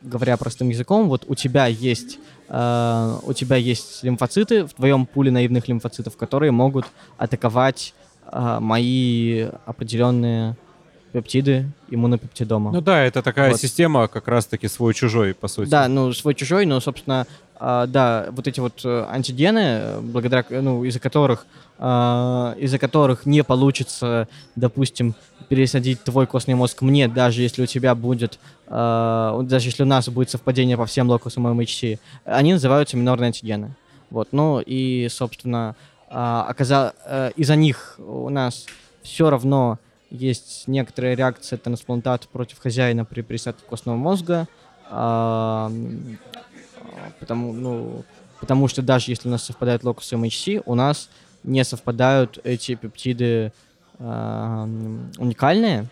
говоря простым языком, вот у тебя есть э, у тебя есть лимфоциты в твоем пуле наивных лимфоцитов, которые могут атаковать э, мои определенные пептиды иммунопептидома. Ну да, это такая вот. система как раз-таки свой-чужой, по сути. Да, ну свой-чужой, но, собственно, э, да, вот эти вот э, антигены, благодаря, ну, из-за которых, э, из-за которых не получится, допустим, пересадить твой костный мозг мне, даже если у тебя будет, э, даже если у нас будет совпадение по всем локусам MHC, они называются минорные антигены. Вот, ну и, собственно, э, оказа... э, из-за них у нас все равно есть некоторая реакция трансплантата против хозяина при пересадке костного мозга, э, потому, ну, потому что даже если у нас совпадает локус MHC, у нас не совпадают эти пептиды э, уникальные,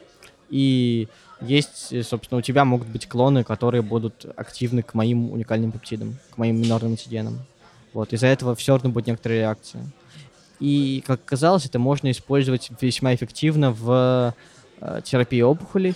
и есть, собственно, у тебя могут быть клоны, которые будут активны к моим уникальным пептидам, к моим минорным антигенам. Вот, из-за этого все равно будет некоторая реакция. И, как оказалось, это можно использовать весьма эффективно в э, терапии опухолей,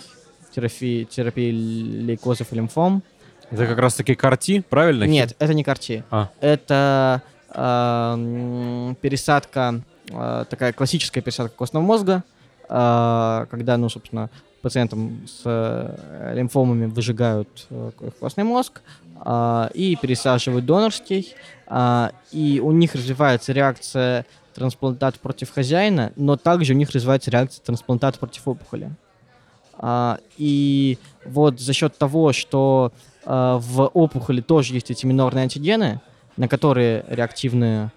терапии, терапии лейкозов и лимфом. Это как раз-таки карти, правильно? Нет, это не карти. А. Это э, пересадка э, такая классическая пересадка костного мозга, э, когда, ну, собственно, пациентам с э, лимфомами выжигают э, костный мозг э, и пересаживают донорский, э, и у них развивается реакция трансплантат против хозяина, но также у них развивается реакция трансплантат против опухоли. А, и вот за счет того, что а, в опухоли тоже есть эти минорные антигены, на которые реактивные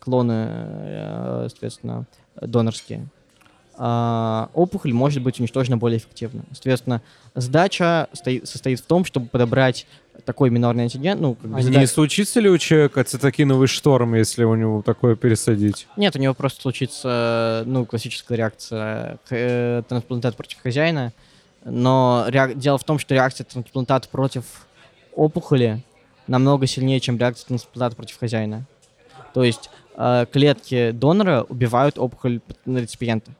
клоны, э, соответственно, донорские, а, опухоль может быть уничтожена более эффективно. Соответственно, задача стоит, состоит в том, чтобы подобрать такой минорный антиген. Ну, а задача... не случится ли у человека цитокиновый шторм, если у него такое пересадить? Нет, у него просто случится ну, классическая реакция э, трансплантат против хозяина. Но реак... дело в том, что реакция трансплантат против опухоли намного сильнее, чем реакция трансплантата против хозяина. То есть э, клетки донора убивают опухоль реципиента.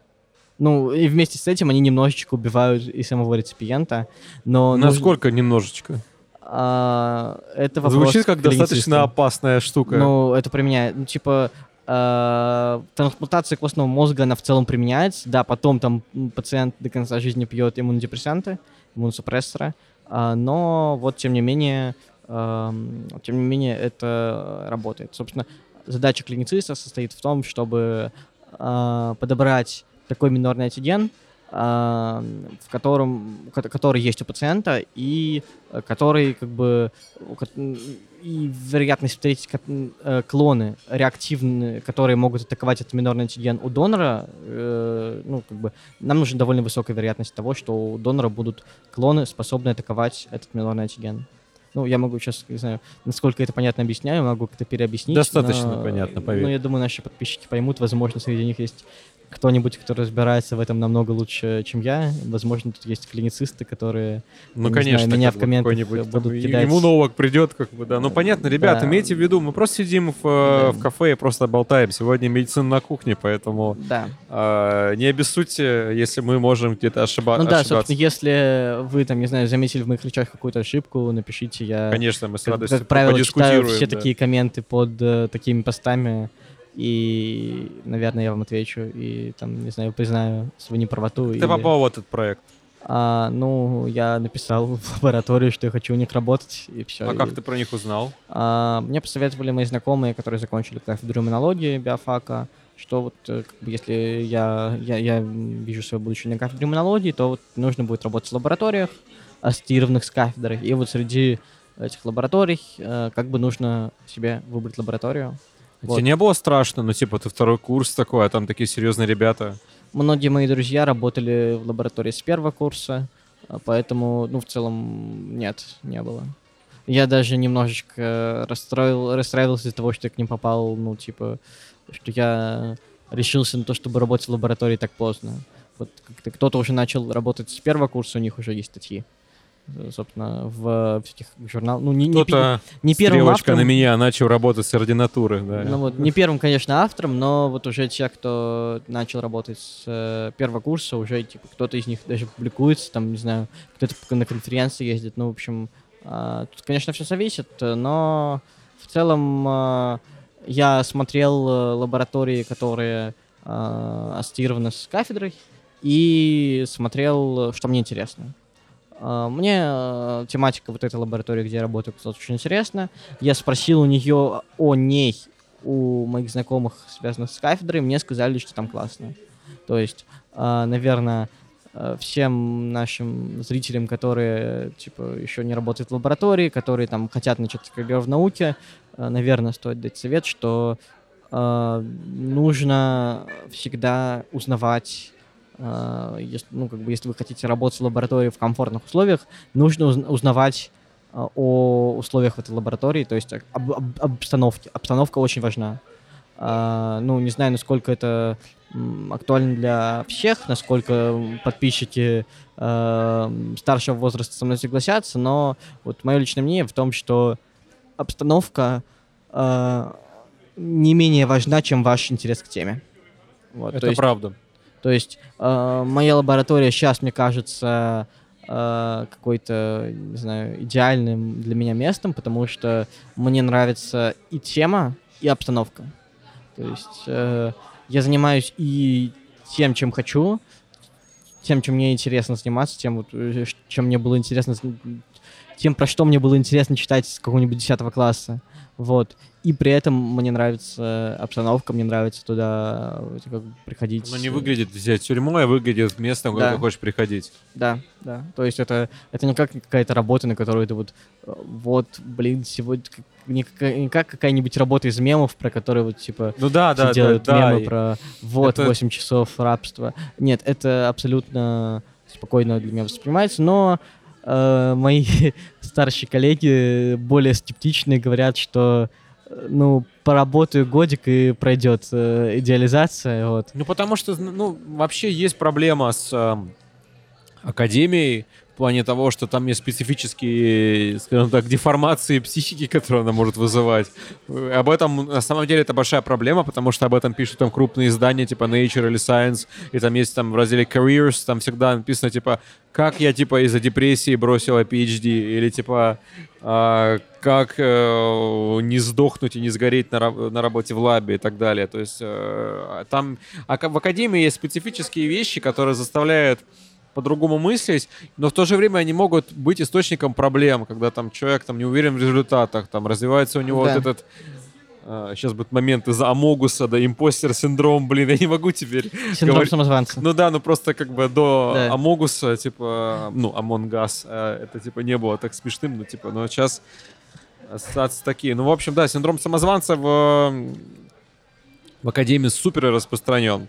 Ну, и вместе с этим они немножечко убивают и самого реципиента, но... Насколько нужно... немножечко? А, это вопрос Звучит как достаточно опасная штука. Ну, это применяет, ну, типа, э, трансплантация костного мозга, она в целом применяется, да, потом там пациент до конца жизни пьет иммунодепрессанты, иммуносупрессоры, э, но вот, тем не менее, э, тем не менее, это работает. Собственно, задача клинициста состоит в том, чтобы э, подобрать такой минорный антиген, в котором, который есть у пациента и э, который как бы и вероятность встретить э, клоны реактивные, которые могут атаковать этот минорный антиген у донора, э, ну как бы нам нужна довольно высокая вероятность того, что у донора будут клоны, способные атаковать этот минорный антиген. Ну, я могу сейчас, не знаю, насколько это понятно объясняю, могу как-то переобъяснить. Достаточно но, понятно, поверь. Ну, я думаю, наши подписчики поймут, возможно, среди них есть кто-нибудь, кто разбирается в этом намного лучше, чем я. Возможно, тут есть клиницисты, которые, ну, конечно, знаю, меня в комментах будут кидать. Ему новок придет, как бы, да. Ну, понятно, ребят, да. имейте в виду, мы просто сидим в, да. в кафе и просто болтаем. Сегодня медицина на кухне, поэтому да. э, не обессудьте, если мы можем где-то ошиба- ну, да, ошибаться. собственно, если вы, там, не знаю, заметили в моих речах какую-то ошибку, напишите, я... Конечно, мы с радостью Как правило, читаю все да. такие комменты под э, такими постами и, наверное, я вам отвечу и, там, не знаю, признаю свою неправоту. Ты или... попал в этот проект? А, ну, я написал в лабораторию, что я хочу у них работать, и все. А и... как ты про них узнал? А, мне посоветовали мои знакомые, которые закончили кафедру иммунологии биофака, что вот э, как бы, если я, я, я вижу свое будущее на кафедре иммунологии, то вот нужно будет работать в лабораториях, ассоциированных с кафедрой. И вот среди этих лабораторий э, как бы нужно себе выбрать лабораторию. Вот. Тебе не было страшно? Ну, типа, ты второй курс такой, а там такие серьезные ребята. Многие мои друзья работали в лаборатории с первого курса, а поэтому, ну, в целом, нет, не было. Я даже немножечко расстроил, расстраивался из-за того, что я к ним попал, ну, типа, что я решился на то, чтобы работать в лаборатории так поздно. Вот кто-то уже начал работать с первого курса, у них уже есть статьи. Э, собственно, в всяких журналах. Ну, не, не, Кто-то не первым автором, на меня начал работать с ординатуры, да. ну, вот, не первым, конечно, автором, но вот уже те, кто начал работать с э, первого курса, уже типа кто-то из них даже публикуется, там, не знаю, кто-то на конференции ездит. Ну, в общем, а, тут, конечно, все зависит, э, но в целом а, я смотрел э, лаборатории, которые а, ассоциированы с кафедрой, и смотрел, э, что мне интересно. А, Мне э, тематика вот этой лаборатории, где я работаю, казалась очень интересна. Я спросил у нее о ней, у моих знакомых, связанных с кафедрой, мне сказали, что там классно. То есть, наверное, всем нашим зрителям, которые, типа, еще не работают в лаборатории, которые там хотят начать карьеру в науке, наверное, стоит дать совет, что э, нужно всегда узнавать э, ес- ну, как бы, если вы хотите работать в лаборатории в комфортных условиях, нужно уз- узнавать э, о условиях в этой лаборатории, то есть об, об- обстановке. Обстановка очень важна. А, ну, не знаю, насколько это актуально для всех, насколько подписчики э, старшего возраста со мной согласятся, но вот мое личное мнение в том, что обстановка э, не менее важна, чем ваш интерес к теме. Вот, то Это есть правда. То есть э, моя лаборатория сейчас, мне кажется, э, какой-то, не знаю, идеальным для меня местом, потому что мне нравится и тема, и обстановка. То есть э, я занимаюсь и тем, чем хочу, тем, чем мне интересно заниматься, тем, вот, э, чем мне было интересно, тем, про что мне было интересно читать с какого-нибудь 10 класса. Вот. И при этом мне нравится обстановка, мне нравится туда как бы приходить. Оно не выглядит взять тюрьмой, а выглядит местом, куда Да. ты хочешь приходить. Да, да. То есть это, это не как какая-то работа, на которую ты вот, э, вот, блин, сегодня как- не, какая- не как какая-нибудь работа из мемов, про которые вот, типа, Ну да, да, да, делают да. мемы и- про вот, это- 8 часов рабства. Нет, это абсолютно спокойно для меня воспринимается, но э, мои [laughs] старшие коллеги более скептичные говорят, что ну, поработаю годик и пройдет э, идеализация, вот. Ну, потому что, ну, вообще есть проблема с эм, академией в плане того, что там есть специфические, скажем так, деформации психики, которые она может вызывать. Э, Об этом, на самом деле, это большая проблема, потому что об этом пишут там крупные издания, типа Nature или Science, и там есть там в разделе Careers, там всегда написано, типа, как я, типа, из-за депрессии бросила PhD, или, типа, а, как э, не сдохнуть и не сгореть на, на работе в лабе и так далее. То есть э, там а в академии есть специфические вещи, которые заставляют по-другому мыслить, но в то же время они могут быть источником проблем, когда там человек там не уверен в результатах, там развивается у него Да. вот этот сейчас будет момент из Амогуса, да, импостер синдром, блин, я не могу теперь Синдром Говорит- самозванца. ну да, ну просто как бы до Да. Амогуса, типа, ну, Us, э, это типа не было так смешным, ну типа, но сейчас ассоциации такие. Ну, в общем, да, синдром самозванца в, в Академии супер распространен.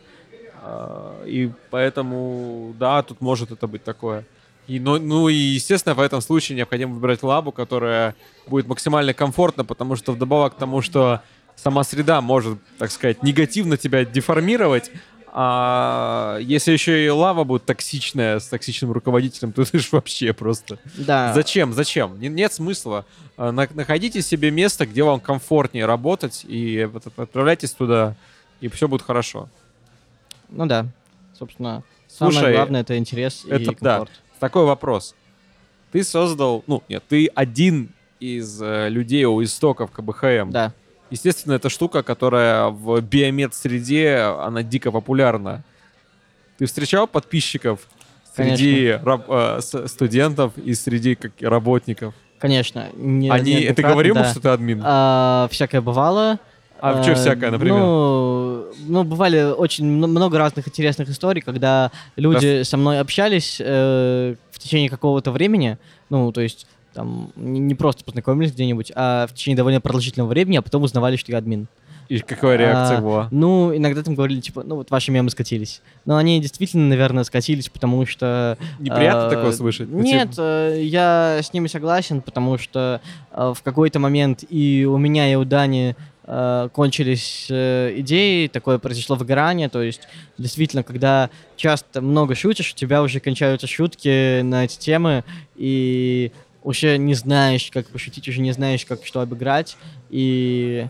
А, И поэтому, да, тут может это быть такое. И, ну, ну и, естественно, в этом случае необходимо выбирать лабу, которая будет максимально комфортна, потому что вдобавок к тому, что сама среда может, так сказать, негативно тебя деформировать, а если еще и лава будет токсичная, с токсичным руководителем, [laughs] то ты ж вообще просто... Да. Зачем? Зачем? Не- Нет смысла. А, на- Находите себе место, где вам комфортнее работать, и отправляйтесь туда, и все будет хорошо. Ну да. Собственно, Слушай, самое главное это интерес и это да. комфорт. Такой вопрос. Ты создал, ну, нет, ты один из э, людей у истоков КБХМ. Да. Естественно, это штука, которая в биомед-среде, она дико популярна. Ты встречал подписчиков среди раб- э, студентов и среди как, работников? Конечно. Не, Они, ты неоднократно, говорил, да. что ты админ? А, всякое бывало. А что А, всякое, например? Ну, ну, бывали очень мно- много разных интересных историй, когда люди со мной общались э, в течение какого-то времени, ну, то есть там не просто познакомились где-нибудь, а в течение довольно продолжительного времени, а потом узнавали, что я админ. И какая реакция а, была? Ну, иногда там говорили, типа, ну, вот ваши мемы скатились. Но они действительно, наверное, скатились, потому что... Неприятно э, такое слышать? Нет, типа, я с ними согласен, потому что э, в какой-то момент и у меня, и у Дани э, кончились э, идеи, такое произошло выгорание, то есть действительно, когда часто много шутишь, у тебя уже кончаются шутки на эти темы, и уже не знаешь, как пошутить, уже не знаешь, как что обыграть, и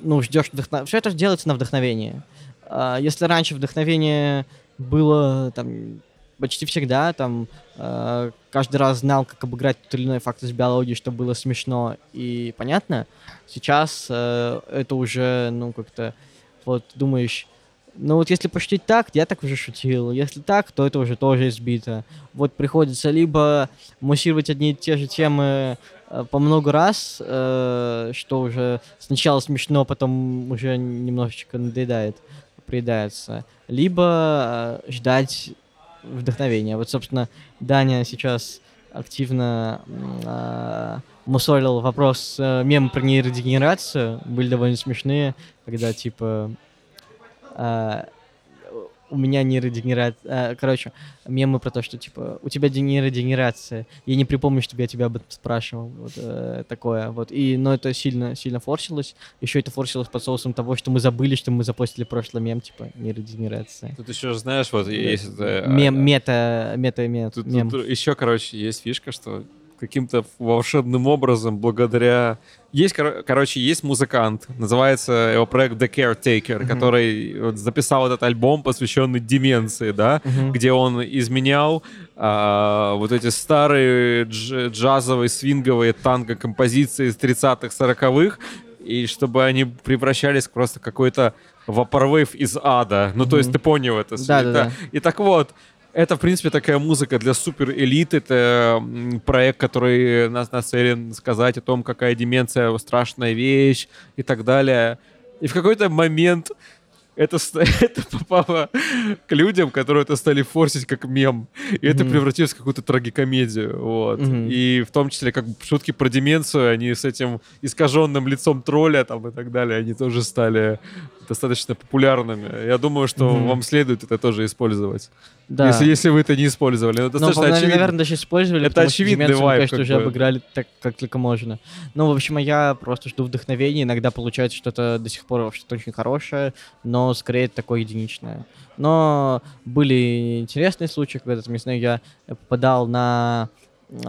ну, ждешь вдохновения. Все это делается на вдохновение. А, если раньше вдохновение было там почти всегда, там э, каждый раз знал, как обыграть тот или иной факт из биологии, чтобы было смешно и понятно. Сейчас э, это уже, ну, как-то, вот, думаешь, ну вот если пошутить так, я так уже шутил. Если так, то это уже тоже избито. Вот приходится либо муссировать одни и те же темы э, по много раз, э, что уже сначала смешно, потом уже немножечко надоедает, приедается. Либо э, ждать вдохновения. Вот, собственно, Даня сейчас активно э, мусолил вопрос э, мем про нейродегенерацию. Были довольно смешные, когда типа э, у меня нейродегенерация... Э, короче, мемы про то, что, типа, у тебя нейродегенерация. Я не припомню, чтобы я тебя об этом спрашивал. Вот э, такое. Вот. И, но это сильно, сильно форсилось. Еще это форсилось под соусом того, что мы забыли, что мы запостили прошлый мем, типа, нейродегенерация. Тут еще, знаешь, вот есть... Это, мем, мета, мета, мем. Тут, мем. Тут еще, короче, есть фишка, что каким-то волшебным образом, благодаря... Есть, кор- короче, есть музыкант, называется его проект The Caretaker, uh-huh. который вот записал этот альбом, посвященный деменции, да, uh-huh. где он изменял а, вот эти старые дж- джазовые, свинговые танго-композиции из 30-х, 40-х, и чтобы они превращались просто какой-то вапорвейв из ада. Ну, mm-hmm. то есть ты понял это. Да, да, да. И так вот, это, в принципе, такая музыка для супер элит. Это проект, который нас нацелен сказать о том, какая деменция страшная вещь и так далее. И в какой-то момент это, [laughs] это попало к людям, которые это стали форсить как мем. И mm-hmm. это превратилось в какую-то трагикомедию. Вот. Mm-hmm. И в том числе как шутки про деменцию, они с этим искаженным лицом тролля там и так далее, они тоже стали достаточно популярными. Я думаю, что mm-hmm. вам следует это тоже использовать. Да. Если, если вы это не использовали. Это ну, достаточно очевидно. наверное, даже использовали. Это очевидный что вайб. конечно, уже обыграли так, как только можно. Ну, в общем, я просто жду вдохновения. Иногда получается что-то до сих пор что-то очень хорошее, но скорее такое единичное. Но были интересные случаи, когда, там, не знаю, я попадал на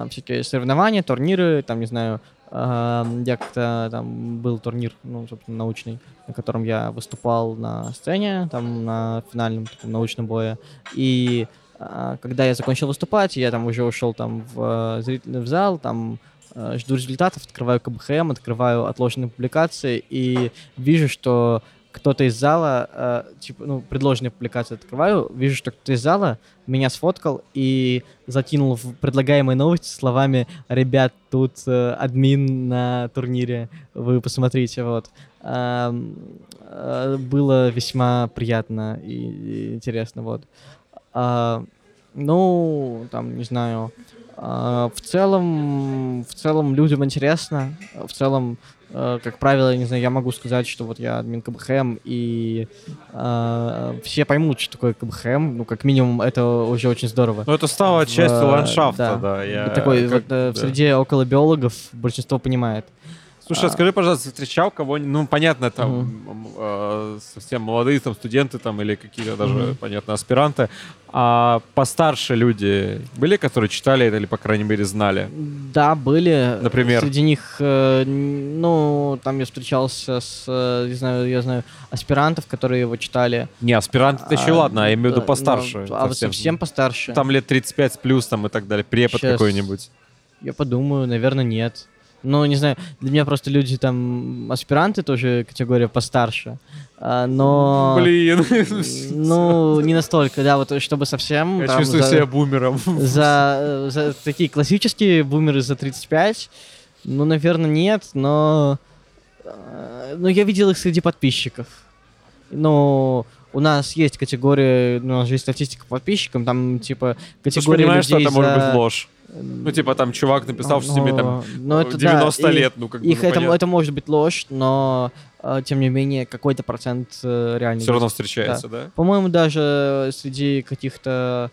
всякие соревнования, турниры, там, не знаю, я как-то там был турнир, ну, собственно, научный, на котором я выступал на сцене, там на финальном таком научном бое. И а, когда я закончил выступать, я там уже ушел там в зрительный в зал, там э, жду результатов, открываю КБХМ, открываю отложенные публикации и вижу, что кто-то из зала, э, типа, ну, предложенные публикации открываю, вижу, что кто-то из зала меня сфоткал и закинул в предлагаемые новости словами «Ребят, тут э, админ на турнире, вы посмотрите», вот. Э, э, было весьма приятно и, и интересно, вот. Э, ну, там, не знаю, э, в целом, в целом людям интересно, в целом как правило, не знаю, я могу сказать, что вот я админ КБХМ, и э, все поймут, что такое КБХМ, ну, как минимум, это уже очень здорово. Ну, это стало в, частью ландшафта, да. да я, такой, как, вот, э, да. в среде около биологов большинство понимает. Слушай, а скажи, пожалуйста, встречал кого-нибудь, ну, понятно, там, угу. э, совсем молодые там студенты там или какие-то даже, угу. понятно, аспиранты, а постарше люди были, которые читали это или, по крайней мере, знали? Да, были. Например? Среди них, э, ну, там я встречался с, э, не знаю, я знаю, аспирантов, которые его читали. Не, аспирант это еще а, ладно, а я имею в виду постарше. Ну, а совсем, совсем постарше? Там лет 35 плюс там и так далее, препод какой-нибудь. Я подумаю, наверное, нет. Ну, не знаю, для меня просто люди там, аспиранты тоже категория постарше. А, но... Блин. [laughs] Ну, не настолько, да, вот чтобы совсем... Я там, чувствую за, себя бумером. За, за такие классические бумеры за 35, ну, наверное, нет, но... А, но я видел их среди подписчиков. Ну, у нас есть категория, у нас же есть статистика по подписчикам, там, типа, категория Ты понимаешь, людей что это за... может быть ложь? Ну, типа, там чувак написал, что тебе там но это, 90 да, лет, ну, как их бы, это, это может быть ложь, но, э, тем не менее, какой-то процент э, реально... Все равно встречается, да? да? По-моему, даже среди каких-то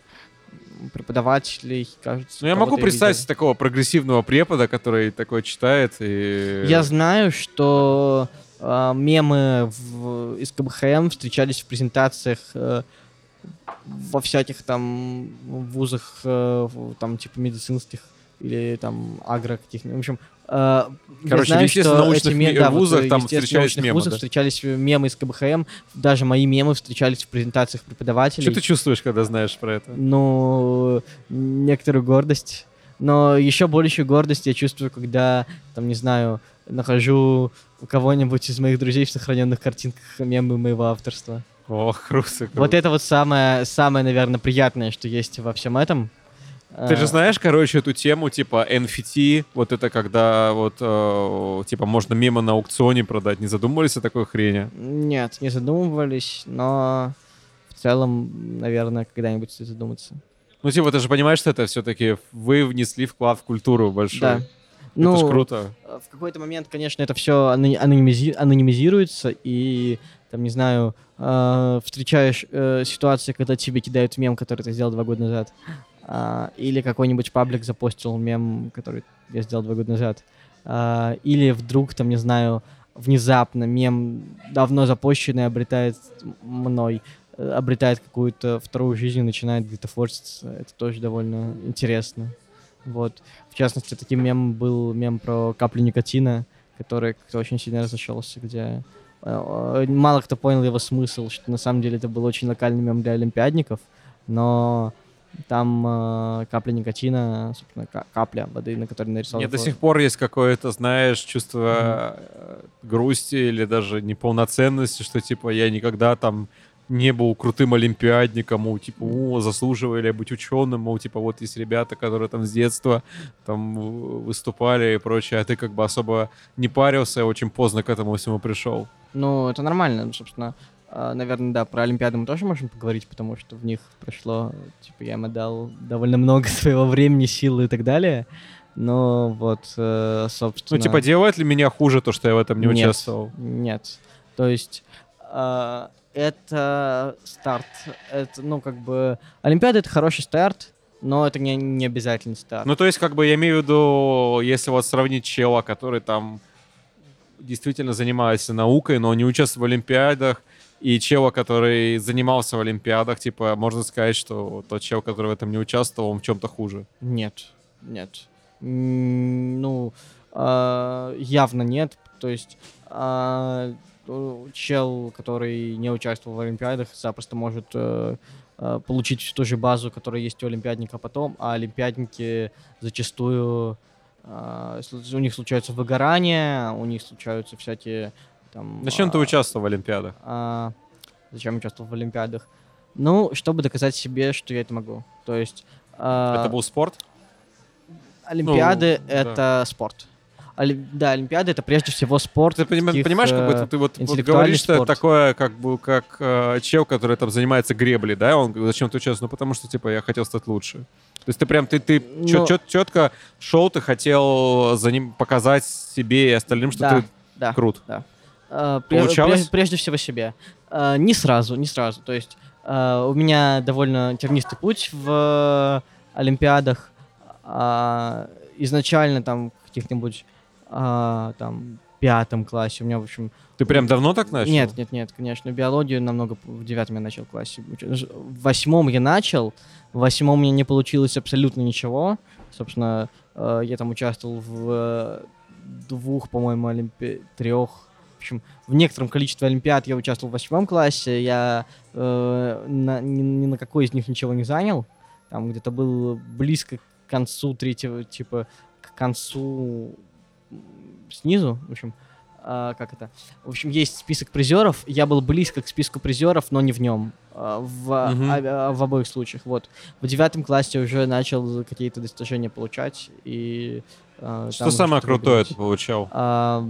преподавателей, кажется. Ну, я могу представить видел. такого прогрессивного препода, который такое читает и... Я знаю, что а, мемы в, из КБХМ встречались в презентациях э, во всяких там вузах, э, там типа медицинских или там агро каких-нибудь. В общем, э, Короче, знаю, что научных эти ме- ми- да, вот, вузах э, там встречались мемы, вузах да? встречались мемы из КБХМ, даже мои мемы встречались в презентациях преподавателей. Что ты чувствуешь, когда знаешь про это? Ну, некоторую гордость. Но еще большую гордость я чувствую, когда, там, не знаю, нахожу у кого-нибудь из моих друзей в сохраненных картинках мемы моего авторства. Ох, круто, круто. Вот это вот самое, самое, наверное, приятное, что есть во всем этом. Ты же А, знаешь, короче, эту тему, типа, NFT, вот это когда вот, э, типа, можно мемы на аукционе продать. Не задумывались о такой хрени? Нет, не задумывались, но в целом, наверное, когда-нибудь стоит задуматься. Ну, типа, ты же понимаешь, что это все-таки вы внесли вклад в культуру большой. Да. Это Ну, ж круто. э, в какой-то момент, конечно, это все анонимизируется, и, там, не знаю, э, встречаешь э, ситуации, когда тебе кидают мем, который ты сделал два года назад, а, или какой-нибудь паблик запостил мем, который я сделал два года назад, А, или вдруг, там, не знаю, внезапно мем, давно запущенный, обретает мной, э, обретает какую-то вторую жизнь и начинает где-то форситься. Это тоже довольно интересно. Вот. В частности, таким мемом был мем про каплю никотина, который очень сильно разошелся, где э, э, мало кто понял его смысл, что на самом деле это был очень локальный мем для олимпиадников, но там э, капля никотина, собственно, ка- капля воды, на которой нарисован. Мне до сих пор есть какое-то, знаешь, чувство э, грусти или даже неполноценности, что, типа, я никогда там не был крутым олимпиадником, мол, типа, о, заслуживали быть ученым, мол, типа, вот есть ребята, которые там с детства там выступали и прочее, а ты как бы особо не парился, и очень поздно к этому всему пришел. Ну, это нормально, собственно. а, Наверное, да, про Олимпиады мы тоже можем поговорить, потому что в них прошло, типа, я им отдал довольно много [laughs] своего времени, силы и так далее. Но вот, э, собственно... Ну, типа, делает ли меня хуже то, что я в этом не Нет. участвовал? Нет. То есть а, это старт. Это, ну, как бы... Олимпиада — это хороший старт, но это не, не обязательный старт. Ну, то есть, как бы, я имею в виду, если вот сравнить чела, который там действительно занимается наукой, но не участвует в Олимпиадах, и чела, который занимался в Олимпиадах, типа, можно сказать, что тот чел, который в этом не участвовал, он в чем-то хуже. Нет, нет. Ну, а, явно нет. То есть а, чел, который не участвовал в Олимпиадах, запросто может э, э, получить ту же базу, которая есть у олимпиадника потом, а олимпиадники зачастую а, слу- у них случаются выгорания, у них случаются всякие там... Зачем ты а, участвовал в Олимпиадах? а, зачем участвовал в Олимпиадах? Ну, чтобы доказать себе, что я это могу. То есть... а, Это был спорт? Олимпиады Ну, да. это спорт. Оли- Да, Олимпиады это прежде всего спорт. Ты поним- таких, понимаешь, как бы э, ты вот, вот говоришь, что спорт. такое, как бы, как э, чел, который там занимается греблей, да? Он зачем ты участвуешь? Ну, потому что, типа, я хотел стать лучше. То есть ты прям, ты, ты Ну- четко шел, ты хотел за ним показать себе и остальным, что Да, ты да. крут. Э, пре- Получалось? пре- Прежде всего себе. Э, Не сразу, не сразу. То есть э, у меня довольно тернистый путь в э, Олимпиадах. А, Изначально там каких-нибудь а, там пятом классе у меня, в общем, Ты прям давно так начал? Нет, нет, нет, конечно. Биологию намного в девятом я начал классе. В восьмом я начал. В восьмом у меня не получилось абсолютно ничего. Собственно, э, я там участвовал в э, двух, по-моему, олимпи... трех. В общем, в некотором количестве олимпиад я участвовал в восьмом классе. Я э, на- ни, ни на какой из них ничего не занял. Там где-то был близко к концу третьего, типа, к концу снизу. В общем, а, как это? В общем, есть список призеров. Я был близко к списку призеров, но не в нем. а, В, Мгм. а- а- в обоих случаях. Вот. В девятом классе уже начал какие-то достижения получать. И, а, Что самое крутое ты получал? А,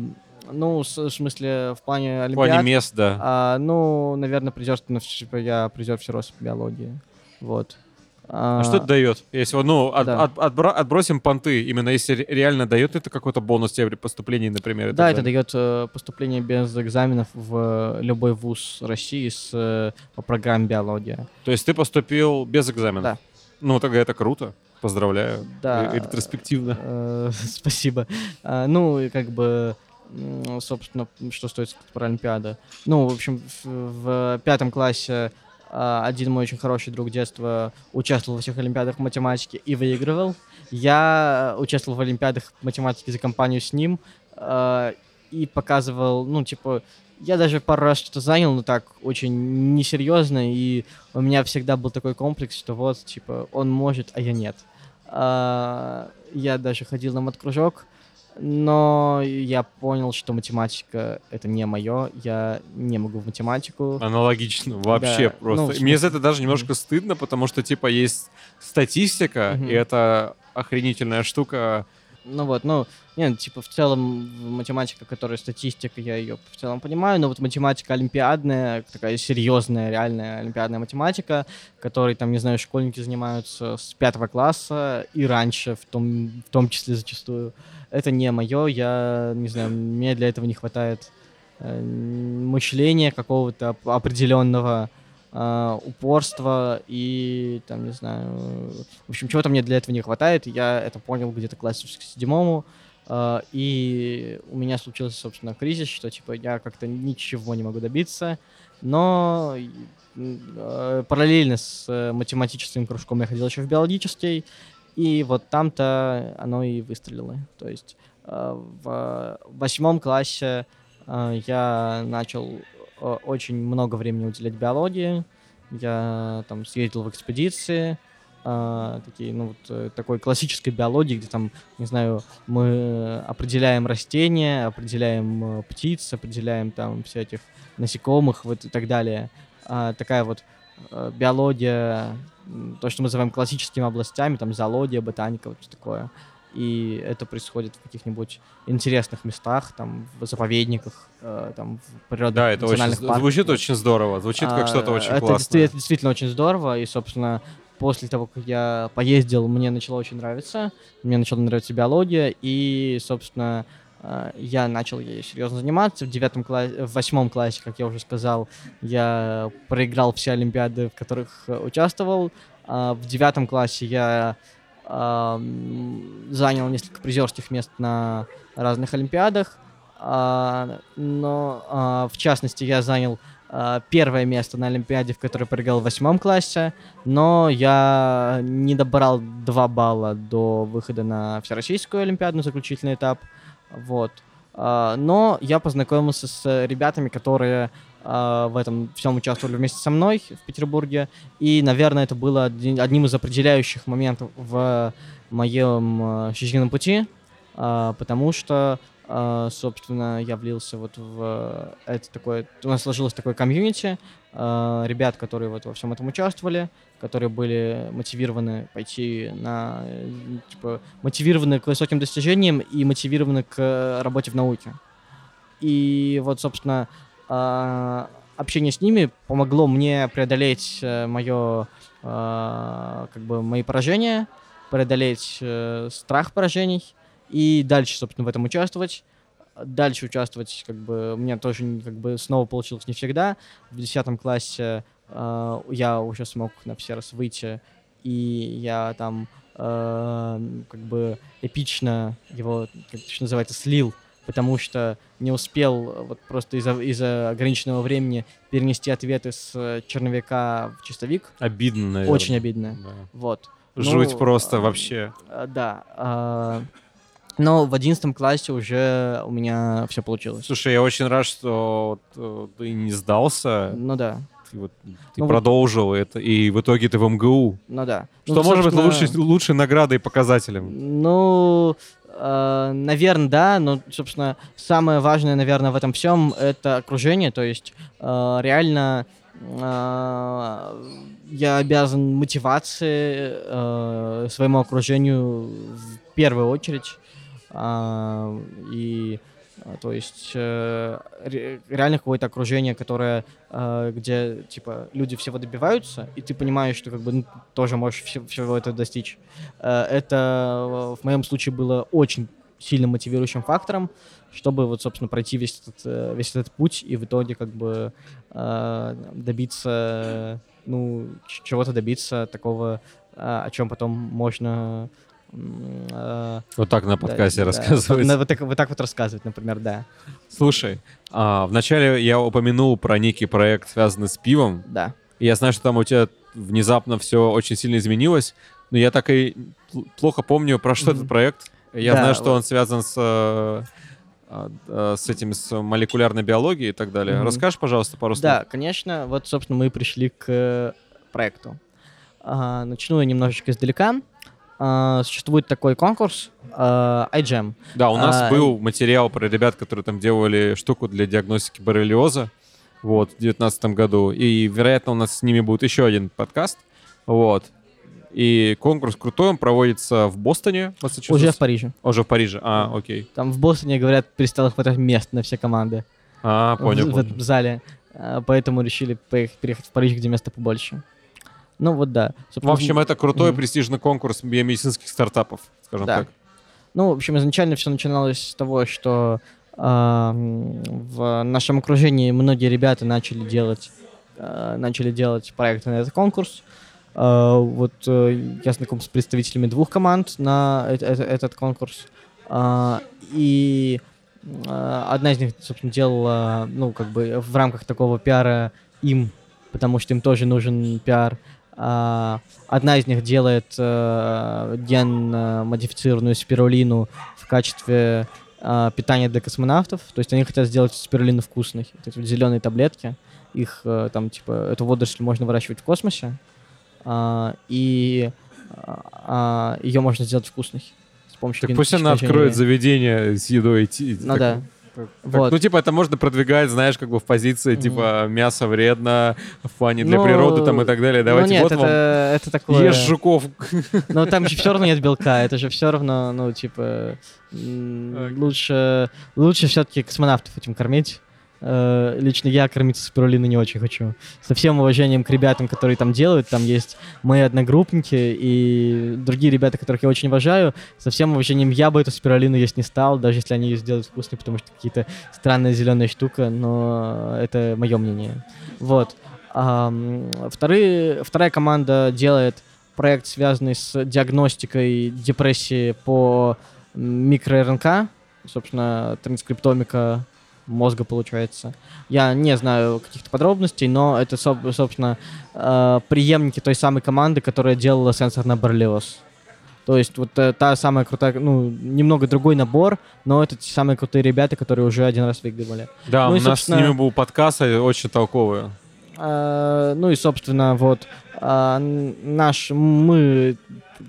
ну, с- в смысле, в плане В Олимпиад. плане мест, да. а, ну, наверное, призерство, ну, я призер всерос биологии. Вот. А что это дает? Если, ну, от- да. от- отбро- отбросим понты, именно если ре- реально дает это какой-то бонус тебе при поступлении, например? Да, это дает э, поступление без экзаменов в любой вуз России с, э, по программе биология. То есть ты поступил без экзамена? Да. Ну, тогда это круто. Поздравляю. Да. Э, Ретроспективно. Э, [laughs] Спасибо. А, Ну, и как бы собственно, что стоит про Олимпиады. Ну, в общем, в, в пятом классе а, один мой очень хороший друг детства участвовал во всех Олимпиадах математики и выигрывал. Я участвовал в Олимпиадах математики за компанию с ним а, и показывал, ну, типа, я даже пару раз что-то занял, но так очень несерьезно, и у меня всегда был такой комплекс, что вот, типа, он может, а я нет. А, я даже ходил на маткружок, но я понял, что математика это не мое, я не могу в математику. Аналогично, вообще Да, просто. ну, в Мне смысле- за это даже немножко стыдно, потому что, типа, есть статистика, Мгм. и это охренительная штука. Ну вот, ну, нет, типа, в целом, математика, которая статистика, я ее в целом понимаю, но вот математика олимпиадная, такая серьезная, реальная олимпиадная математика, которой, там, не знаю, школьники занимаются с пятого класса и раньше, в том, в том числе зачастую, это не мое, я, не знаю, мне для этого не хватает э, мышления какого-то оп- определенного, а, упорства и, там, не знаю, в общем, чего-то мне для этого не хватает. Я это понял где-то к классу к седьмому, а, и у меня случился, собственно, кризис, что, типа, я как-то ничего не могу добиться, но э, параллельно с э, математическим кружком я ходил еще в биологический, и вот там-то оно и выстрелило. То есть э, в восьмом классе э, я начал э, очень много времени уделять биологии. Я там съездил в экспедиции, такие, ну, вот, такой классической биологии, где там, не знаю, мы определяем растения, определяем птиц, определяем там всяких насекомых вот, и так далее. А, такая вот биология, м, то, что мы называем классическими областями, там зоология, ботаника, вот что такое. И это происходит в каких-нибудь интересных местах, там, в заповедниках, э, там, в природных Да, это очень, парках. звучит очень здорово, звучит как А, что-то очень это классное. это действительно очень здорово, и, собственно, после того, как я поездил, мне начало очень нравиться, мне начала нравиться биология, и, собственно, э, я начал ей серьезно заниматься. В девятом классе, в восьмом классе, как я уже сказал, я проиграл все олимпиады, в которых э, участвовал. А В девятом классе я ам, занял несколько призерских мест на разных олимпиадах, но в частности я занял первое место на Олимпиаде, в которой проиграл в восьмом классе, но я не добрал 2 балла до выхода на Всероссийскую Олимпиаду, заключительный этап. Вот. А, но я познакомился с ребятами, которые а, в этом всем участвовали вместе со мной в Петербурге. И, наверное, это было одним из определяющих моментов в моем жизненном пути, а, потому что, собственно, я влился вот в это такое... У нас сложилось такое комьюнити ребят, которые вот во всем этом участвовали, которые были мотивированы пойти на... э, Типа, мотивированы к высоким достижениям и мотивированы к э, работе в науке. И вот, собственно, а, общение с ними помогло мне преодолеть мое, как бы, мои поражения, преодолеть э, страх поражений и дальше, собственно, в этом участвовать. Дальше участвовать, как бы, у меня тоже, как бы, снова получилось не всегда. В 10 классе э, я уже смог на все раз выйти, и я там, э, как бы, эпично его, как это называется, слил, потому что не успел э, вот просто из-за из-за ограниченного времени перенести ответы с э, черновика в чистовик. Обидно, наверное. Очень обидно. Да. Вот. Жуть Ну, просто а, вообще. А, Да. а, Но в одиннадцатом классе уже у меня все получилось. Слушай, я очень рад, что э, ты не сдался, Ну да. Вот, ты Ну вот- продолжил это, и в итоге ты в МГУ. Ну да. Что Ну, может быть собственно, лучшей, наградой и показателем? Ну, наверное, да, но, собственно, самое важное, наверное, в этом всем это окружение, то есть э, реально э, я обязан мотивации э, своему окружению в первую очередь. А, и то есть э, ре- реально какое-то окружение, которое, э, где типа люди всего добиваются, и ты понимаешь, что как бы ну, тоже можешь все- всего этого достичь. Э, это э, в моем случае было очень сильно мотивирующим фактором, чтобы вот, собственно, пройти весь этот, э, весь этот путь и в итоге как бы э, добиться, ну, чего-то добиться такого, о чем потом можно э, Вот так на да, подкасте да, рассказывать. на- Вот так, вот так вот рассказывать, например, да. Слушай, а, вначале я упомянул про некий проект, связанный с пивом. Да. И я знаю, что там у тебя внезапно все очень сильно изменилось, но я так и пл- плохо помню, про что Мгм. этот проект. Я Да, знаю, что вот. он связан с, э, а, э, с этим, с молекулярной биологией и так далее. Мгм. Расскажешь, пожалуйста, пару слов? Да, конечно. Вот, собственно, мы пришли к э, проекту. Начну я немножечко издалека. А, существует такой конкурс а, iGEM. Да, у нас А, был материал про ребят, которые там делали штуку для диагностики боррелиоза вот, в 2019 году. И, вероятно, у нас с ними будет еще один подкаст. Вот. И конкурс крутой, он проводится в Бостоне. Уже в Париже. Уже в Париже. А, окей. Там в Бостоне, говорят, перестало хватать мест на все команды А, понял, в, в понял. этом зале. А, поэтому решили переехать в Париж, где места побольше. Ну вот да. В Собственно, общем, это крутой Мгм. престижный конкурс биомедицинских стартапов, скажем Да. так. Ну, в общем, изначально все начиналось с того, что м, в нашем окружении многие ребята начали делать, а, начали делать проекты на этот конкурс. А, вот э, я знаком с представителями двух команд на э- э- этот конкурс. А, и а, одна из них, собственно, делала, ну, как бы в рамках такого пиара им, потому что им тоже нужен пиар. А, одна из них делает э, ген-модифицированную спирулину в качестве э, питания для космонавтов. То есть они хотят сделать спирулину вкусной. Вот эти вот зеленые таблетки. Их э, там, типа, эту водоросль можно выращивать в космосе. А, и ее можно сделать вкусной. С помощью Так пусть она откроет заведение с едой. Ну так- да. Так- Вот. Ну, типа, это можно продвигать, знаешь, как бы в позиции, типа, мясо вредно, в плане для Ну, природы там и так далее. Давайте ну нет, вот это, вам это такое... ешь жуков. Но там же все равно нет белка, это же все равно, ну, типа, Окей. лучше, лучше все-таки космонавтов этим кормить. Э, Лично я кормиться спирулиной не очень хочу. Со всем уважением к ребятам, которые там делают, там есть мои одногруппники и другие ребята, которых я очень уважаю. Со всем уважением я бы эту спирулину есть не стал, даже если они ее сделают вкусной, потому что какие-то странная зеленая штука, но это мое мнение. Вот. Ам, вторые, вторая команда делает проект, связанный с диагностикой депрессии по микро-РНК, собственно, транскриптомика мозга получается. Я не знаю каких-то подробностей, но это, соб- собственно, э, преемники той самой команды, которая делала сенсор на боррелиоз. То есть вот э, та самая крутая, ну, немного другой набор, но это те самые крутые ребята, которые уже один раз выигрывали. Да, Ну у и, нас с ними был подкаст, а, очень толковый. А, ну и, собственно, вот н- наш, мы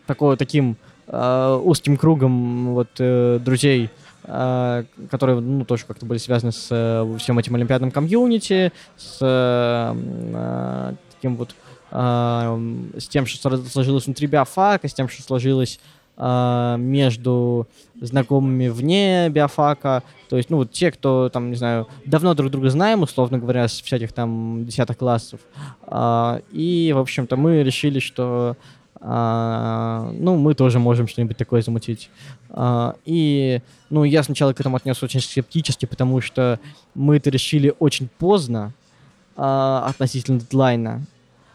такой, таким а, узким кругом вот э, друзей, которые, ну, тоже как-то были связаны с э, всем этим олимпиадным комьюнити, с а, таким вот а, с тем, что сложилось внутри биофака, с тем, что сложилось а, между знакомыми вне биофака. То есть, ну, вот те, кто, там, не знаю, давно друг друга знаем, условно говоря, с всяких там десятых классов. А, и, в общем-то, мы решили, что а, ну, мы тоже можем что-нибудь такое замутить. А, и, ну, я сначала к этому отнес очень скептически, потому что мы это решили очень поздно а, относительно дедлайна.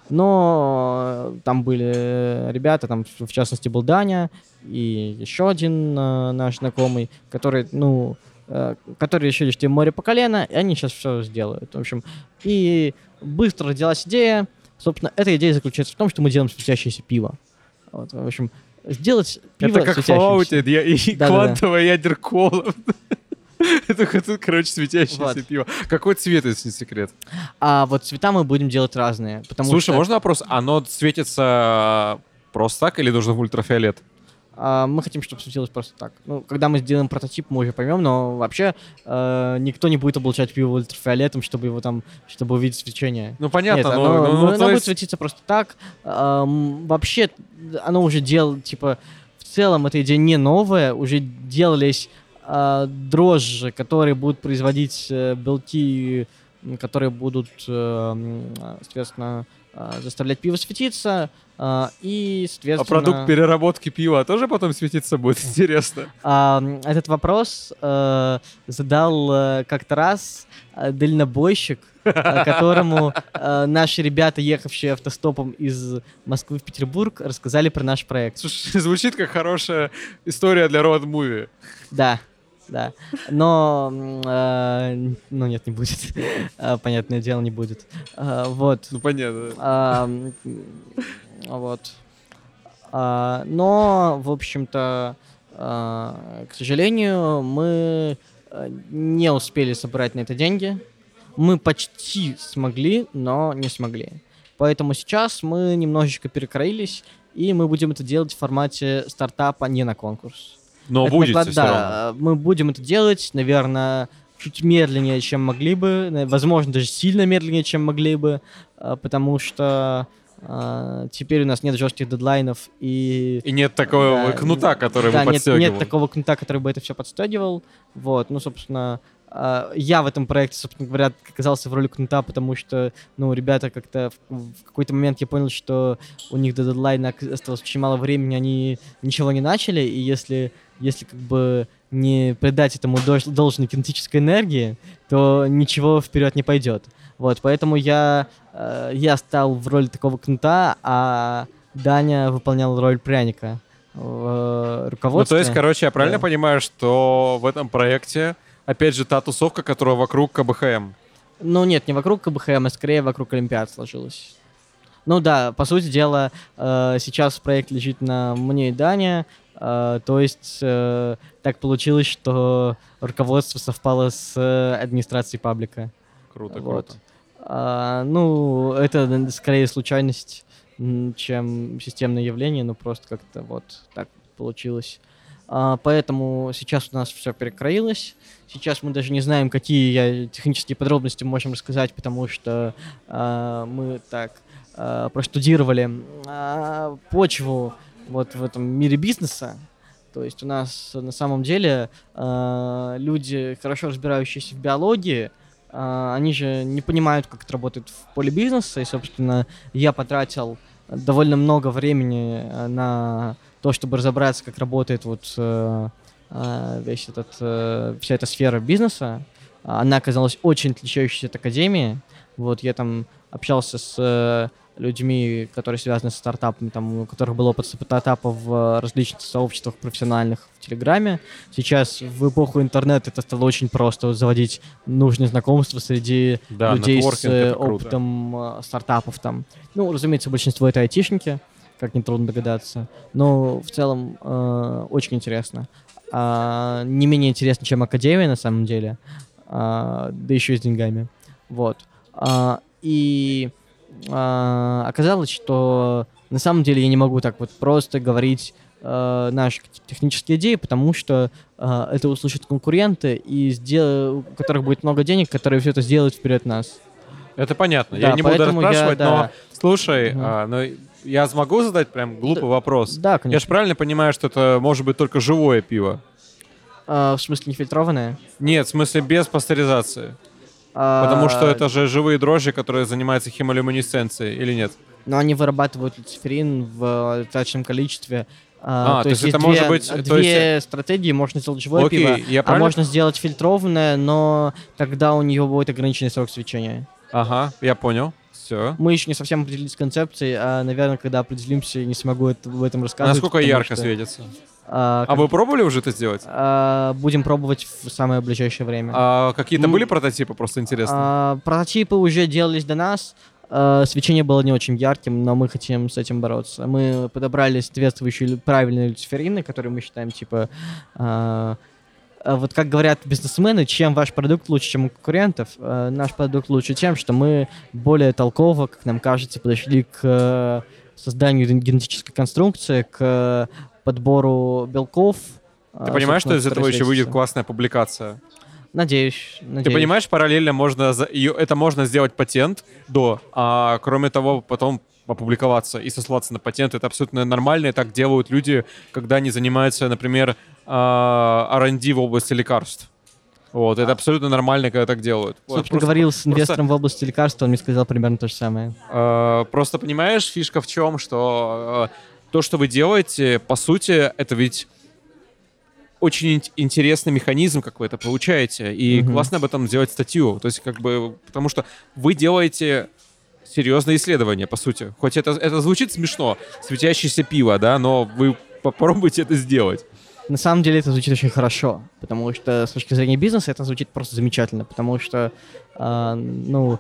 Но там были ребята, там, в частности, был Даня и еще один э, наш знакомый, который, ну, э, которые решили, что им море по колено, и они сейчас все сделают. В общем, и быстро родилась идея. Собственно, эта идея заключается в том, что мы делаем светящееся пиво. Вот, в общем, сделать пиво Это как. Fallout, и Да-да-да. квантовая ядеркола. [laughs] Это, это, короче, светящееся Вот. пиво. Какой цвет, если не секрет? А вот цвета мы будем делать разные. Потому Слушай, что, можно вопрос? Оно светится просто так или нужно в ультрафиолет? А, мы хотим, чтобы светилось просто так. Ну, когда мы сделаем прототип, мы уже поймем, но вообще э, никто не будет облучать пиво ультрафиолетом, чтобы его там, чтобы увидеть свечение. Ну, понятно, Нет, но... оно, ну, ну, оно то будет есть- светиться просто так. Ам, вообще, оно уже делал, типа, в целом эта идея не новая, уже делались а, дрожжи, которые будут производить э, белки, которые будут, э, а, соответственно, а, заставлять пиво светиться, а, и, А соответственно... продукт переработки пива тоже потом светиться будет? [laughs] Интересно. А, этот вопрос э, задал э, как-то раз э, дальнобойщик, э, которому э, наши ребята, ехавшие автостопом из Москвы в Петербург, рассказали про наш проект. Слушай, [laughs] звучит как хорошая история для роад-муви. Да, да. Но, э, ну нет, не будет. [laughs] Э, Понятное дело, не будет. Э, Вот. Ну, понятно. А, м, Вот. А, Но, в общем-то, а, к сожалению, мы э, не успели собрать на это деньги. Мы почти смогли, но не смогли. Поэтому сейчас мы немножечко перекроились, и мы будем это делать в формате стартапа не на конкурс. Но Это будете наклад- все равно. да, мы будем это делать, наверное, чуть медленнее, чем могли бы, на- возможно, даже сильно медленнее, чем могли бы, а, потому что теперь у нас нет жестких дедлайнов и И нет такого Да, кнута, который да, бы нет, подстегивал. нет такого кнута, который бы это все подстегивал. Вот, ну, собственно, я в этом проекте, собственно говоря, оказался в роли кнута, потому что, ну, ребята как-то в, какой-то момент я понял, что у них до дедлайна осталось очень мало времени, они ничего не начали, и если, если как бы не придать этому должной кинетической энергии, то ничего вперед не пойдет. Вот, поэтому я, э, я стал в роли такого кнута, а Даня выполнял роль пряника в э, Ну, руководстве. то есть, короче, я правильно Да. понимаю, что в этом проекте, опять же, та тусовка, которая вокруг КБХМ. Ну нет, не вокруг КБХМ, а скорее вокруг Олимпиад сложилось. Ну да, по сути дела, э, сейчас проект лежит на мне и Дане, э, то есть э, так получилось, что руководство совпало с э, администрацией паблика. Круто, Вот. круто. А, ну, это скорее случайность, чем системное явление, но просто как-то вот так получилось. А, поэтому сейчас у нас все перекроилось. Сейчас мы даже не знаем, какие я технические подробности можем рассказать, потому что а, мы так простудировали а, почву вот в этом мире бизнеса. То есть у нас на самом деле а, люди, хорошо разбирающиеся в биологии, а, они же не понимают, как это работает в поле бизнеса, и, собственно, я потратил довольно много времени э, на то, чтобы разобраться, как работает вот э, э, весь этот, э, вся эта сфера бизнеса. Она оказалась очень отличающейся от академии. Вот я там общался с э, людьми, которые связаны с стартапами, там, у которых был опыт стартапа в различных сообществах профессиональных в Телеграме. Сейчас в эпоху интернета это стало очень просто заводить нужные знакомства среди Да, людей с это круто. опытом э, стартапов там. Ну, разумеется, большинство это айтишники, как нетрудно догадаться. Но в целом э, очень интересно. А, не менее интересно, чем академия на самом деле. А, да еще и с деньгами. Вот. А, и а, оказалось, что на самом деле я не могу так вот просто говорить э, наши технические идеи, потому что э, это услышат конкуренты, и сдел- у которых будет много денег, которые все это сделают вперед нас. Это понятно. Да, я не буду поэтому я, расспрашивать, но да. слушай, Мгм. а, ну, я смогу задать прям глупый вопрос? Да, Я конечно. же правильно понимаю, что это может быть только живое пиво? А, в смысле, нефильтрованное? Нет, в смысле без пастеризации. А, Потому что это же живые дрожжи, которые занимаются хемолюминесценцией, или нет? Но они вырабатывают люциферин в достаточном количестве. А, то есть это две, может быть- то две стратегии. Можно сделать живое Окей, пиво, я а правильно- можно сделать фильтрованное, но тогда у нее будет ограниченный срок свечения. Ага, я понял. Все. Мы еще не совсем определились с концепцией, а, наверное, когда определимся, не смогу это, в этом А рассказывать. насколько ярко что, светится? А, А как- вы пробовали уже это сделать? а, будем пробовать в самое ближайшее время. А какие-то М. были прототипы, просто интересно? А, прототипы уже делались до нас. А, свечение было не очень ярким, но мы хотим с этим бороться. Мы подобрали соответствующие правильные люциферины, которые мы считаем, типа... а, а вот как говорят бизнесмены, чем ваш продукт лучше, чем у конкурентов, а, наш продукт лучше тем, что мы более толково, как нам кажется, подошли к э, созданию ген- генетической конструкции, к э, подбору белков. Ты понимаешь, что из этого еще выйдет классная публикация? Надеюсь, надеюсь. Ты понимаешь, параллельно можно это можно сделать патент до, а кроме того потом опубликоваться и сослаться на патент. Это абсолютно нормально, и так делают люди, когда они занимаются, например, а, R&D в области лекарств. Вот, это абсолютно нормально, когда так делают. Собственно, просто- говорил с просто- инвестором в области лекарств, он мне сказал примерно то же самое. Э, Просто понимаешь, фишка в чем, что э, то, что вы делаете, по сути, это ведь очень ин- интересный механизм, как вы это получаете, и Мгм. классно об этом сделать статью. То есть, как бы, потому что вы делаете серьезное исследование, по сути. Хоть это, это звучит смешно, светящееся пиво, да, но вы попробуйте это сделать. На самом деле это звучит очень хорошо, потому что с точки зрения бизнеса это звучит просто замечательно, потому что, а, ну...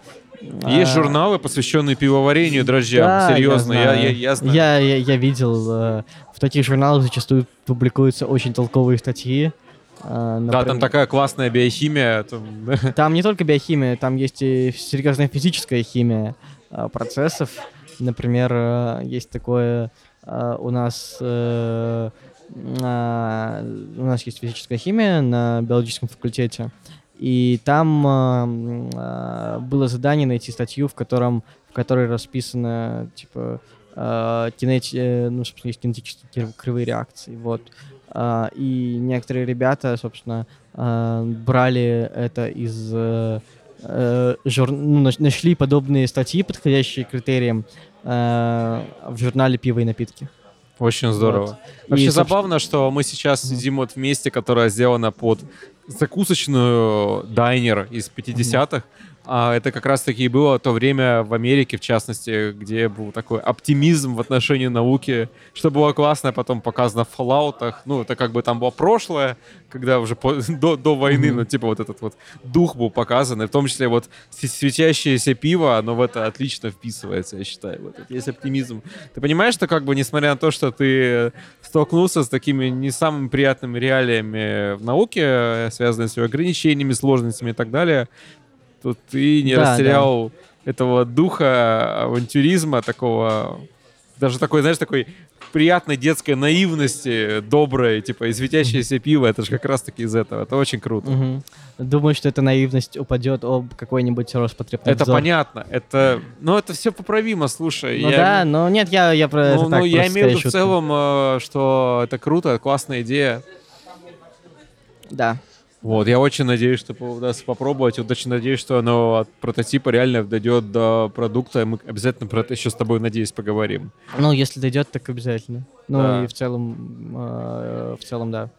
Есть а, журналы, посвященные пивоварению, дрожжам. да, Серьезно, я, знаю. я, я знаю. Я, я, я видел, э, в таких журналах зачастую публикуются очень толковые статьи. а, Да, например- там такая классная биохимия. там, [laughs] Там не только биохимия, там есть и серьезная физическая химия а, процессов. Например, э, есть такое а, у нас э, у нас есть физическая химия на биологическом факультете, и там а, а, было задание найти статью, в котором в которой расписано типа а, кинети- э, ну, собственно, есть кинетические кривые реакции, вот. И некоторые ребята, собственно, брали это из э, э, жур- ну, наш- нашли подобные статьи, подходящие критериям э, в журнале «Пиво и напитки». Очень здорово. Вот. Вообще И, собственно, забавно, что мы сейчас сидим вот в месте, которое сделано под закусочную дайнер из 50-х. А это как раз-таки и было то время в Америке, в частности, где был такой оптимизм в отношении науки, что было классно, потом показано в Fallout'ах. Ну, это как бы там было прошлое, когда уже по- [laughs] до, до войны, Мгм. ну, типа вот этот вот дух был показан, и в том числе вот светящееся пиво, оно в это отлично вписывается, я считаю. Вот это есть оптимизм. Ты понимаешь, что как бы, несмотря на то, что ты столкнулся с такими не самыми приятными реалиями в науке, связанными с ее ограничениями, сложностями и так далее, то ты не Да, растерял этого духа авантюризма, такого, даже такой, знаешь, такой приятной детской наивности, доброй, типа, и светящееся пиво, это же как раз-таки из этого. Это очень круто. Мгм. Думаю, что эта наивность упадет об какой-нибудь Роспотребнадзор. Это понятно. Это, ну, это все поправимо, слушай. Ну я- да, но нет, я, я про это Ну, так ну, я имею в виду в целом, э, что это круто, классная идея. Да. Вот, я очень надеюсь, что удастся попробовать. Вот очень надеюсь, что оно от прототипа реально дойдет до продукта. Мы обязательно про это еще с тобой, надеюсь, поговорим. Ну, если дойдет, так обязательно. Ну, Да. и в целом, э, в целом, да.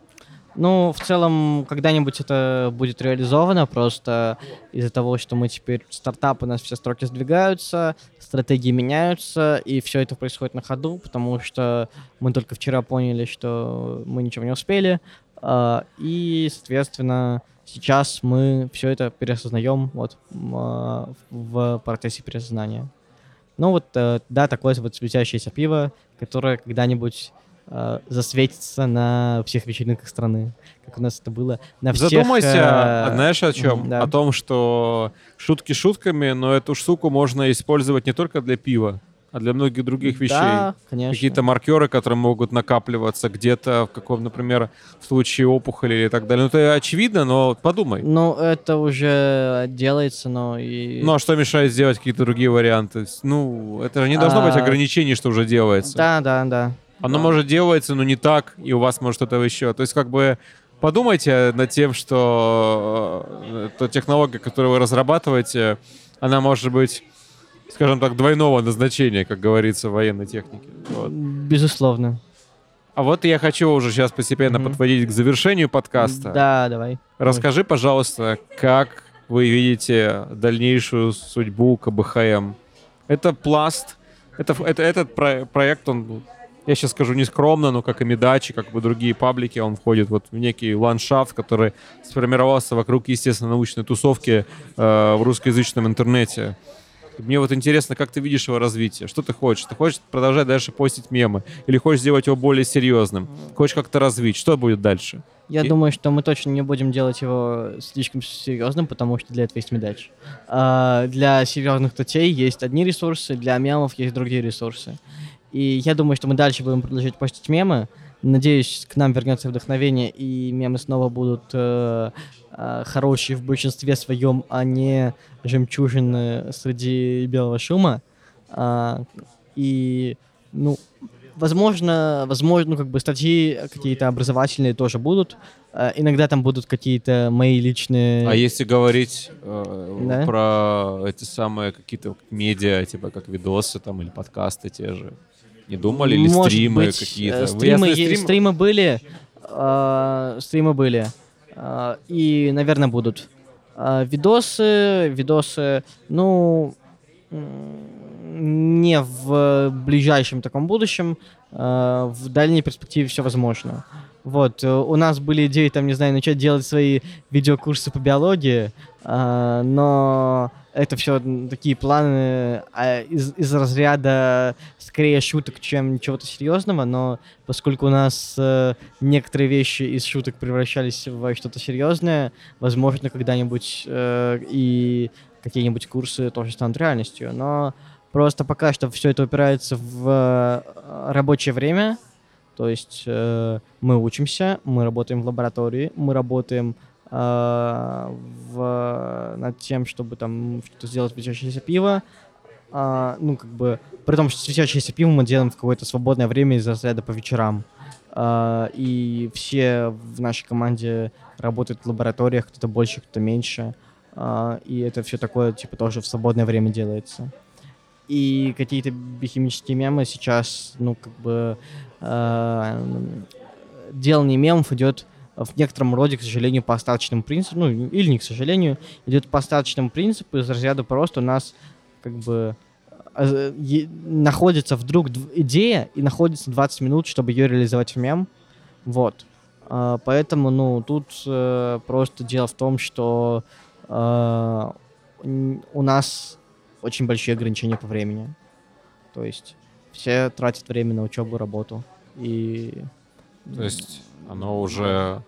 Ну, в целом, когда-нибудь это будет реализовано, просто из-за того, что мы теперь стартап, у нас все строки сдвигаются, стратегии меняются, и все это происходит на ходу, потому что мы только вчера поняли, что мы ничего не успели, и, соответственно, сейчас мы все это переосознаем вот а, в процессе переосознания. Ну вот, э, да, такое вот светящееся пиво, которое когда-нибудь э, засветится на всех вечеринках страны, как у нас это было. На всех, Задумайся, э, а знаешь о чем? да. О том, что шутки шутками, но эту штуку можно использовать не только для пива, а для многих других вещей. Да, конечно. Какие-то маркеры, которые могут накапливаться где-то в каком, например, в случае опухоли и так далее. Ну, это очевидно, но подумай. Ну, это уже делается, но и... Ну, а что мешает сделать какие-то другие варианты? Ну, это же не должно быть А, ограничений, что уже делается. Да, да, да. Оно Да. может делается, но не так, и у вас может что-то еще. То есть, как бы, подумайте над тем, что э, та технология, которую вы разрабатываете, она может быть, скажем так, двойного назначения, как говорится в военной технике. Вот. Безусловно. А вот я хочу уже сейчас постепенно Мгм. подводить к завершению подкаста. Да, давай. Расскажи, пожалуйста, как вы видите дальнейшую судьбу КБХМ? Это пласт, это, это, этот про- проект, он, я сейчас скажу не скромно, но как и Медачи, как бы другие паблики, он входит вот в некий ландшафт, который сформировался вокруг естественно-научной тусовки э, в русскоязычном интернете. Мне вот интересно, как ты видишь его развитие? Что ты хочешь? Ты хочешь продолжать дальше постить мемы? Или хочешь сделать его более серьезным? Хочешь как-то развить? Что будет дальше? Я И- думаю, что мы точно не будем делать его слишком серьезным, потому что для этого есть медач. А, для серьезных статей есть одни ресурсы, для мемов есть другие ресурсы. И я думаю, что мы дальше будем продолжать постить мемы. Надеюсь, к нам вернется вдохновение, и мемы снова будут э, э, хорошие в большинстве своем, а не жемчужины среди белого шума. А, и, ну, возможно, возможно, ну, как бы статьи какие-то образовательные тоже будут. Э, иногда там будут какие-то мои личные... А если говорить э, Да. про эти самые какие-то медиа, типа как видосы там или подкасты те же, не думали? Или Может стримы быть, какие-то? э, Вы Стримы, е- стрим- стримы были. э, стримы были. Э, и, наверное, будут. Э, видосы, видосы, ну, не в ближайшем таком будущем, э, в дальней перспективе все возможно. Вот, у нас были идеи, там, не знаю, начать делать свои видеокурсы по биологии, э, но это все такие планы а, из, из разряда скорее шуток, чем чего-то серьезного, но поскольку у нас э, некоторые вещи из шуток превращались в что-то серьезное, возможно, когда-нибудь э, и какие-нибудь курсы тоже станут реальностью. Но просто пока что все это упирается в э, рабочее время, то есть э, мы учимся, мы работаем в лаборатории, мы работаем в, над тем, чтобы там что-то сделать светящееся пиво. Э, ну, как бы, при том, что светящееся пиво мы делаем в какое-то свободное время из разряда по вечерам. Uh, и все в нашей команде работают в лабораториях, кто-то больше, кто-то меньше. Uh, и это все такое, типа, тоже в свободное время делается. И какие-то биохимические мемы сейчас, ну, как бы, э, делание мемов идет в некотором роде, к сожалению, по остаточному принципу, ну, или не к сожалению, идет по остаточному принципу из разряда просто у нас как бы э, находится вдруг идея и находится 20 минут, чтобы ее реализовать в мем. Вот. Э, поэтому, ну, тут э, просто дело в том, что э, у нас очень большие ограничения по времени. То есть все тратят время на учебу, работу. И... То есть оно уже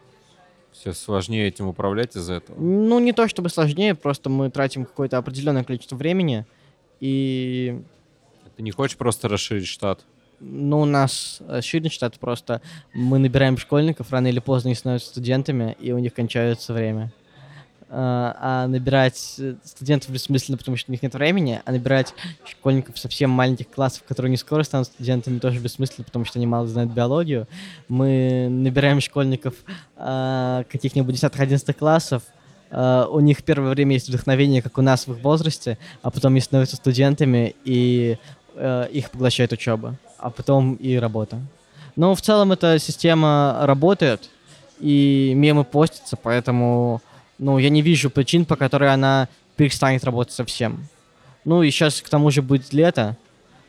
все сложнее этим управлять из-за этого? Ну, не то чтобы сложнее, просто мы тратим какое-то определенное количество времени, и... Ты не хочешь просто расширить штат? Ну, у нас расширить штат просто... Мы набираем школьников, рано или поздно они становятся студентами, и у них кончается время. А, а набирать э, студентов бессмысленно, потому что у них нет времени, а набирать школьников совсем маленьких классов, которые не скоро станут студентами, тоже бессмысленно, потому что они мало знают биологию. Мы набираем школьников э, каких-нибудь 10-11 классов, Uh, у них первое время есть вдохновение, как у нас в их возрасте, а потом они становятся студентами, и uh, их поглощает учеба, а потом и работа. Но в целом эта система работает, и мемы постятся, поэтому ну, я не вижу причин, по которой она перестанет работать совсем. Ну, и сейчас к тому же будет лето.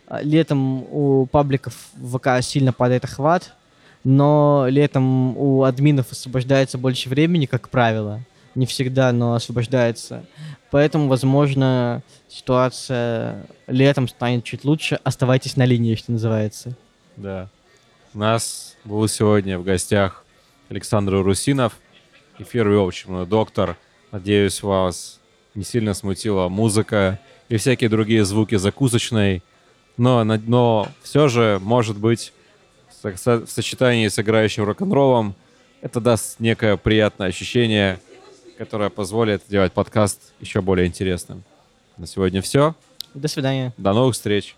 А, летом у пабликов ВК сильно падает охват, но летом у админов освобождается больше времени, как правило. Не всегда, но освобождается. Поэтому, возможно, ситуация летом станет чуть лучше. Оставайтесь на линии, что называется. Да. У нас был сегодня в гостях Александр Русинов, эфир вел почему доктор. Надеюсь, вас не сильно смутила музыка и всякие другие звуки закусочной. Но, но все же, может быть, в сочетании с играющим рок-н-роллом это даст некое приятное ощущение, которое позволит сделать подкаст еще более интересным. На сегодня все. До свидания. До новых встреч.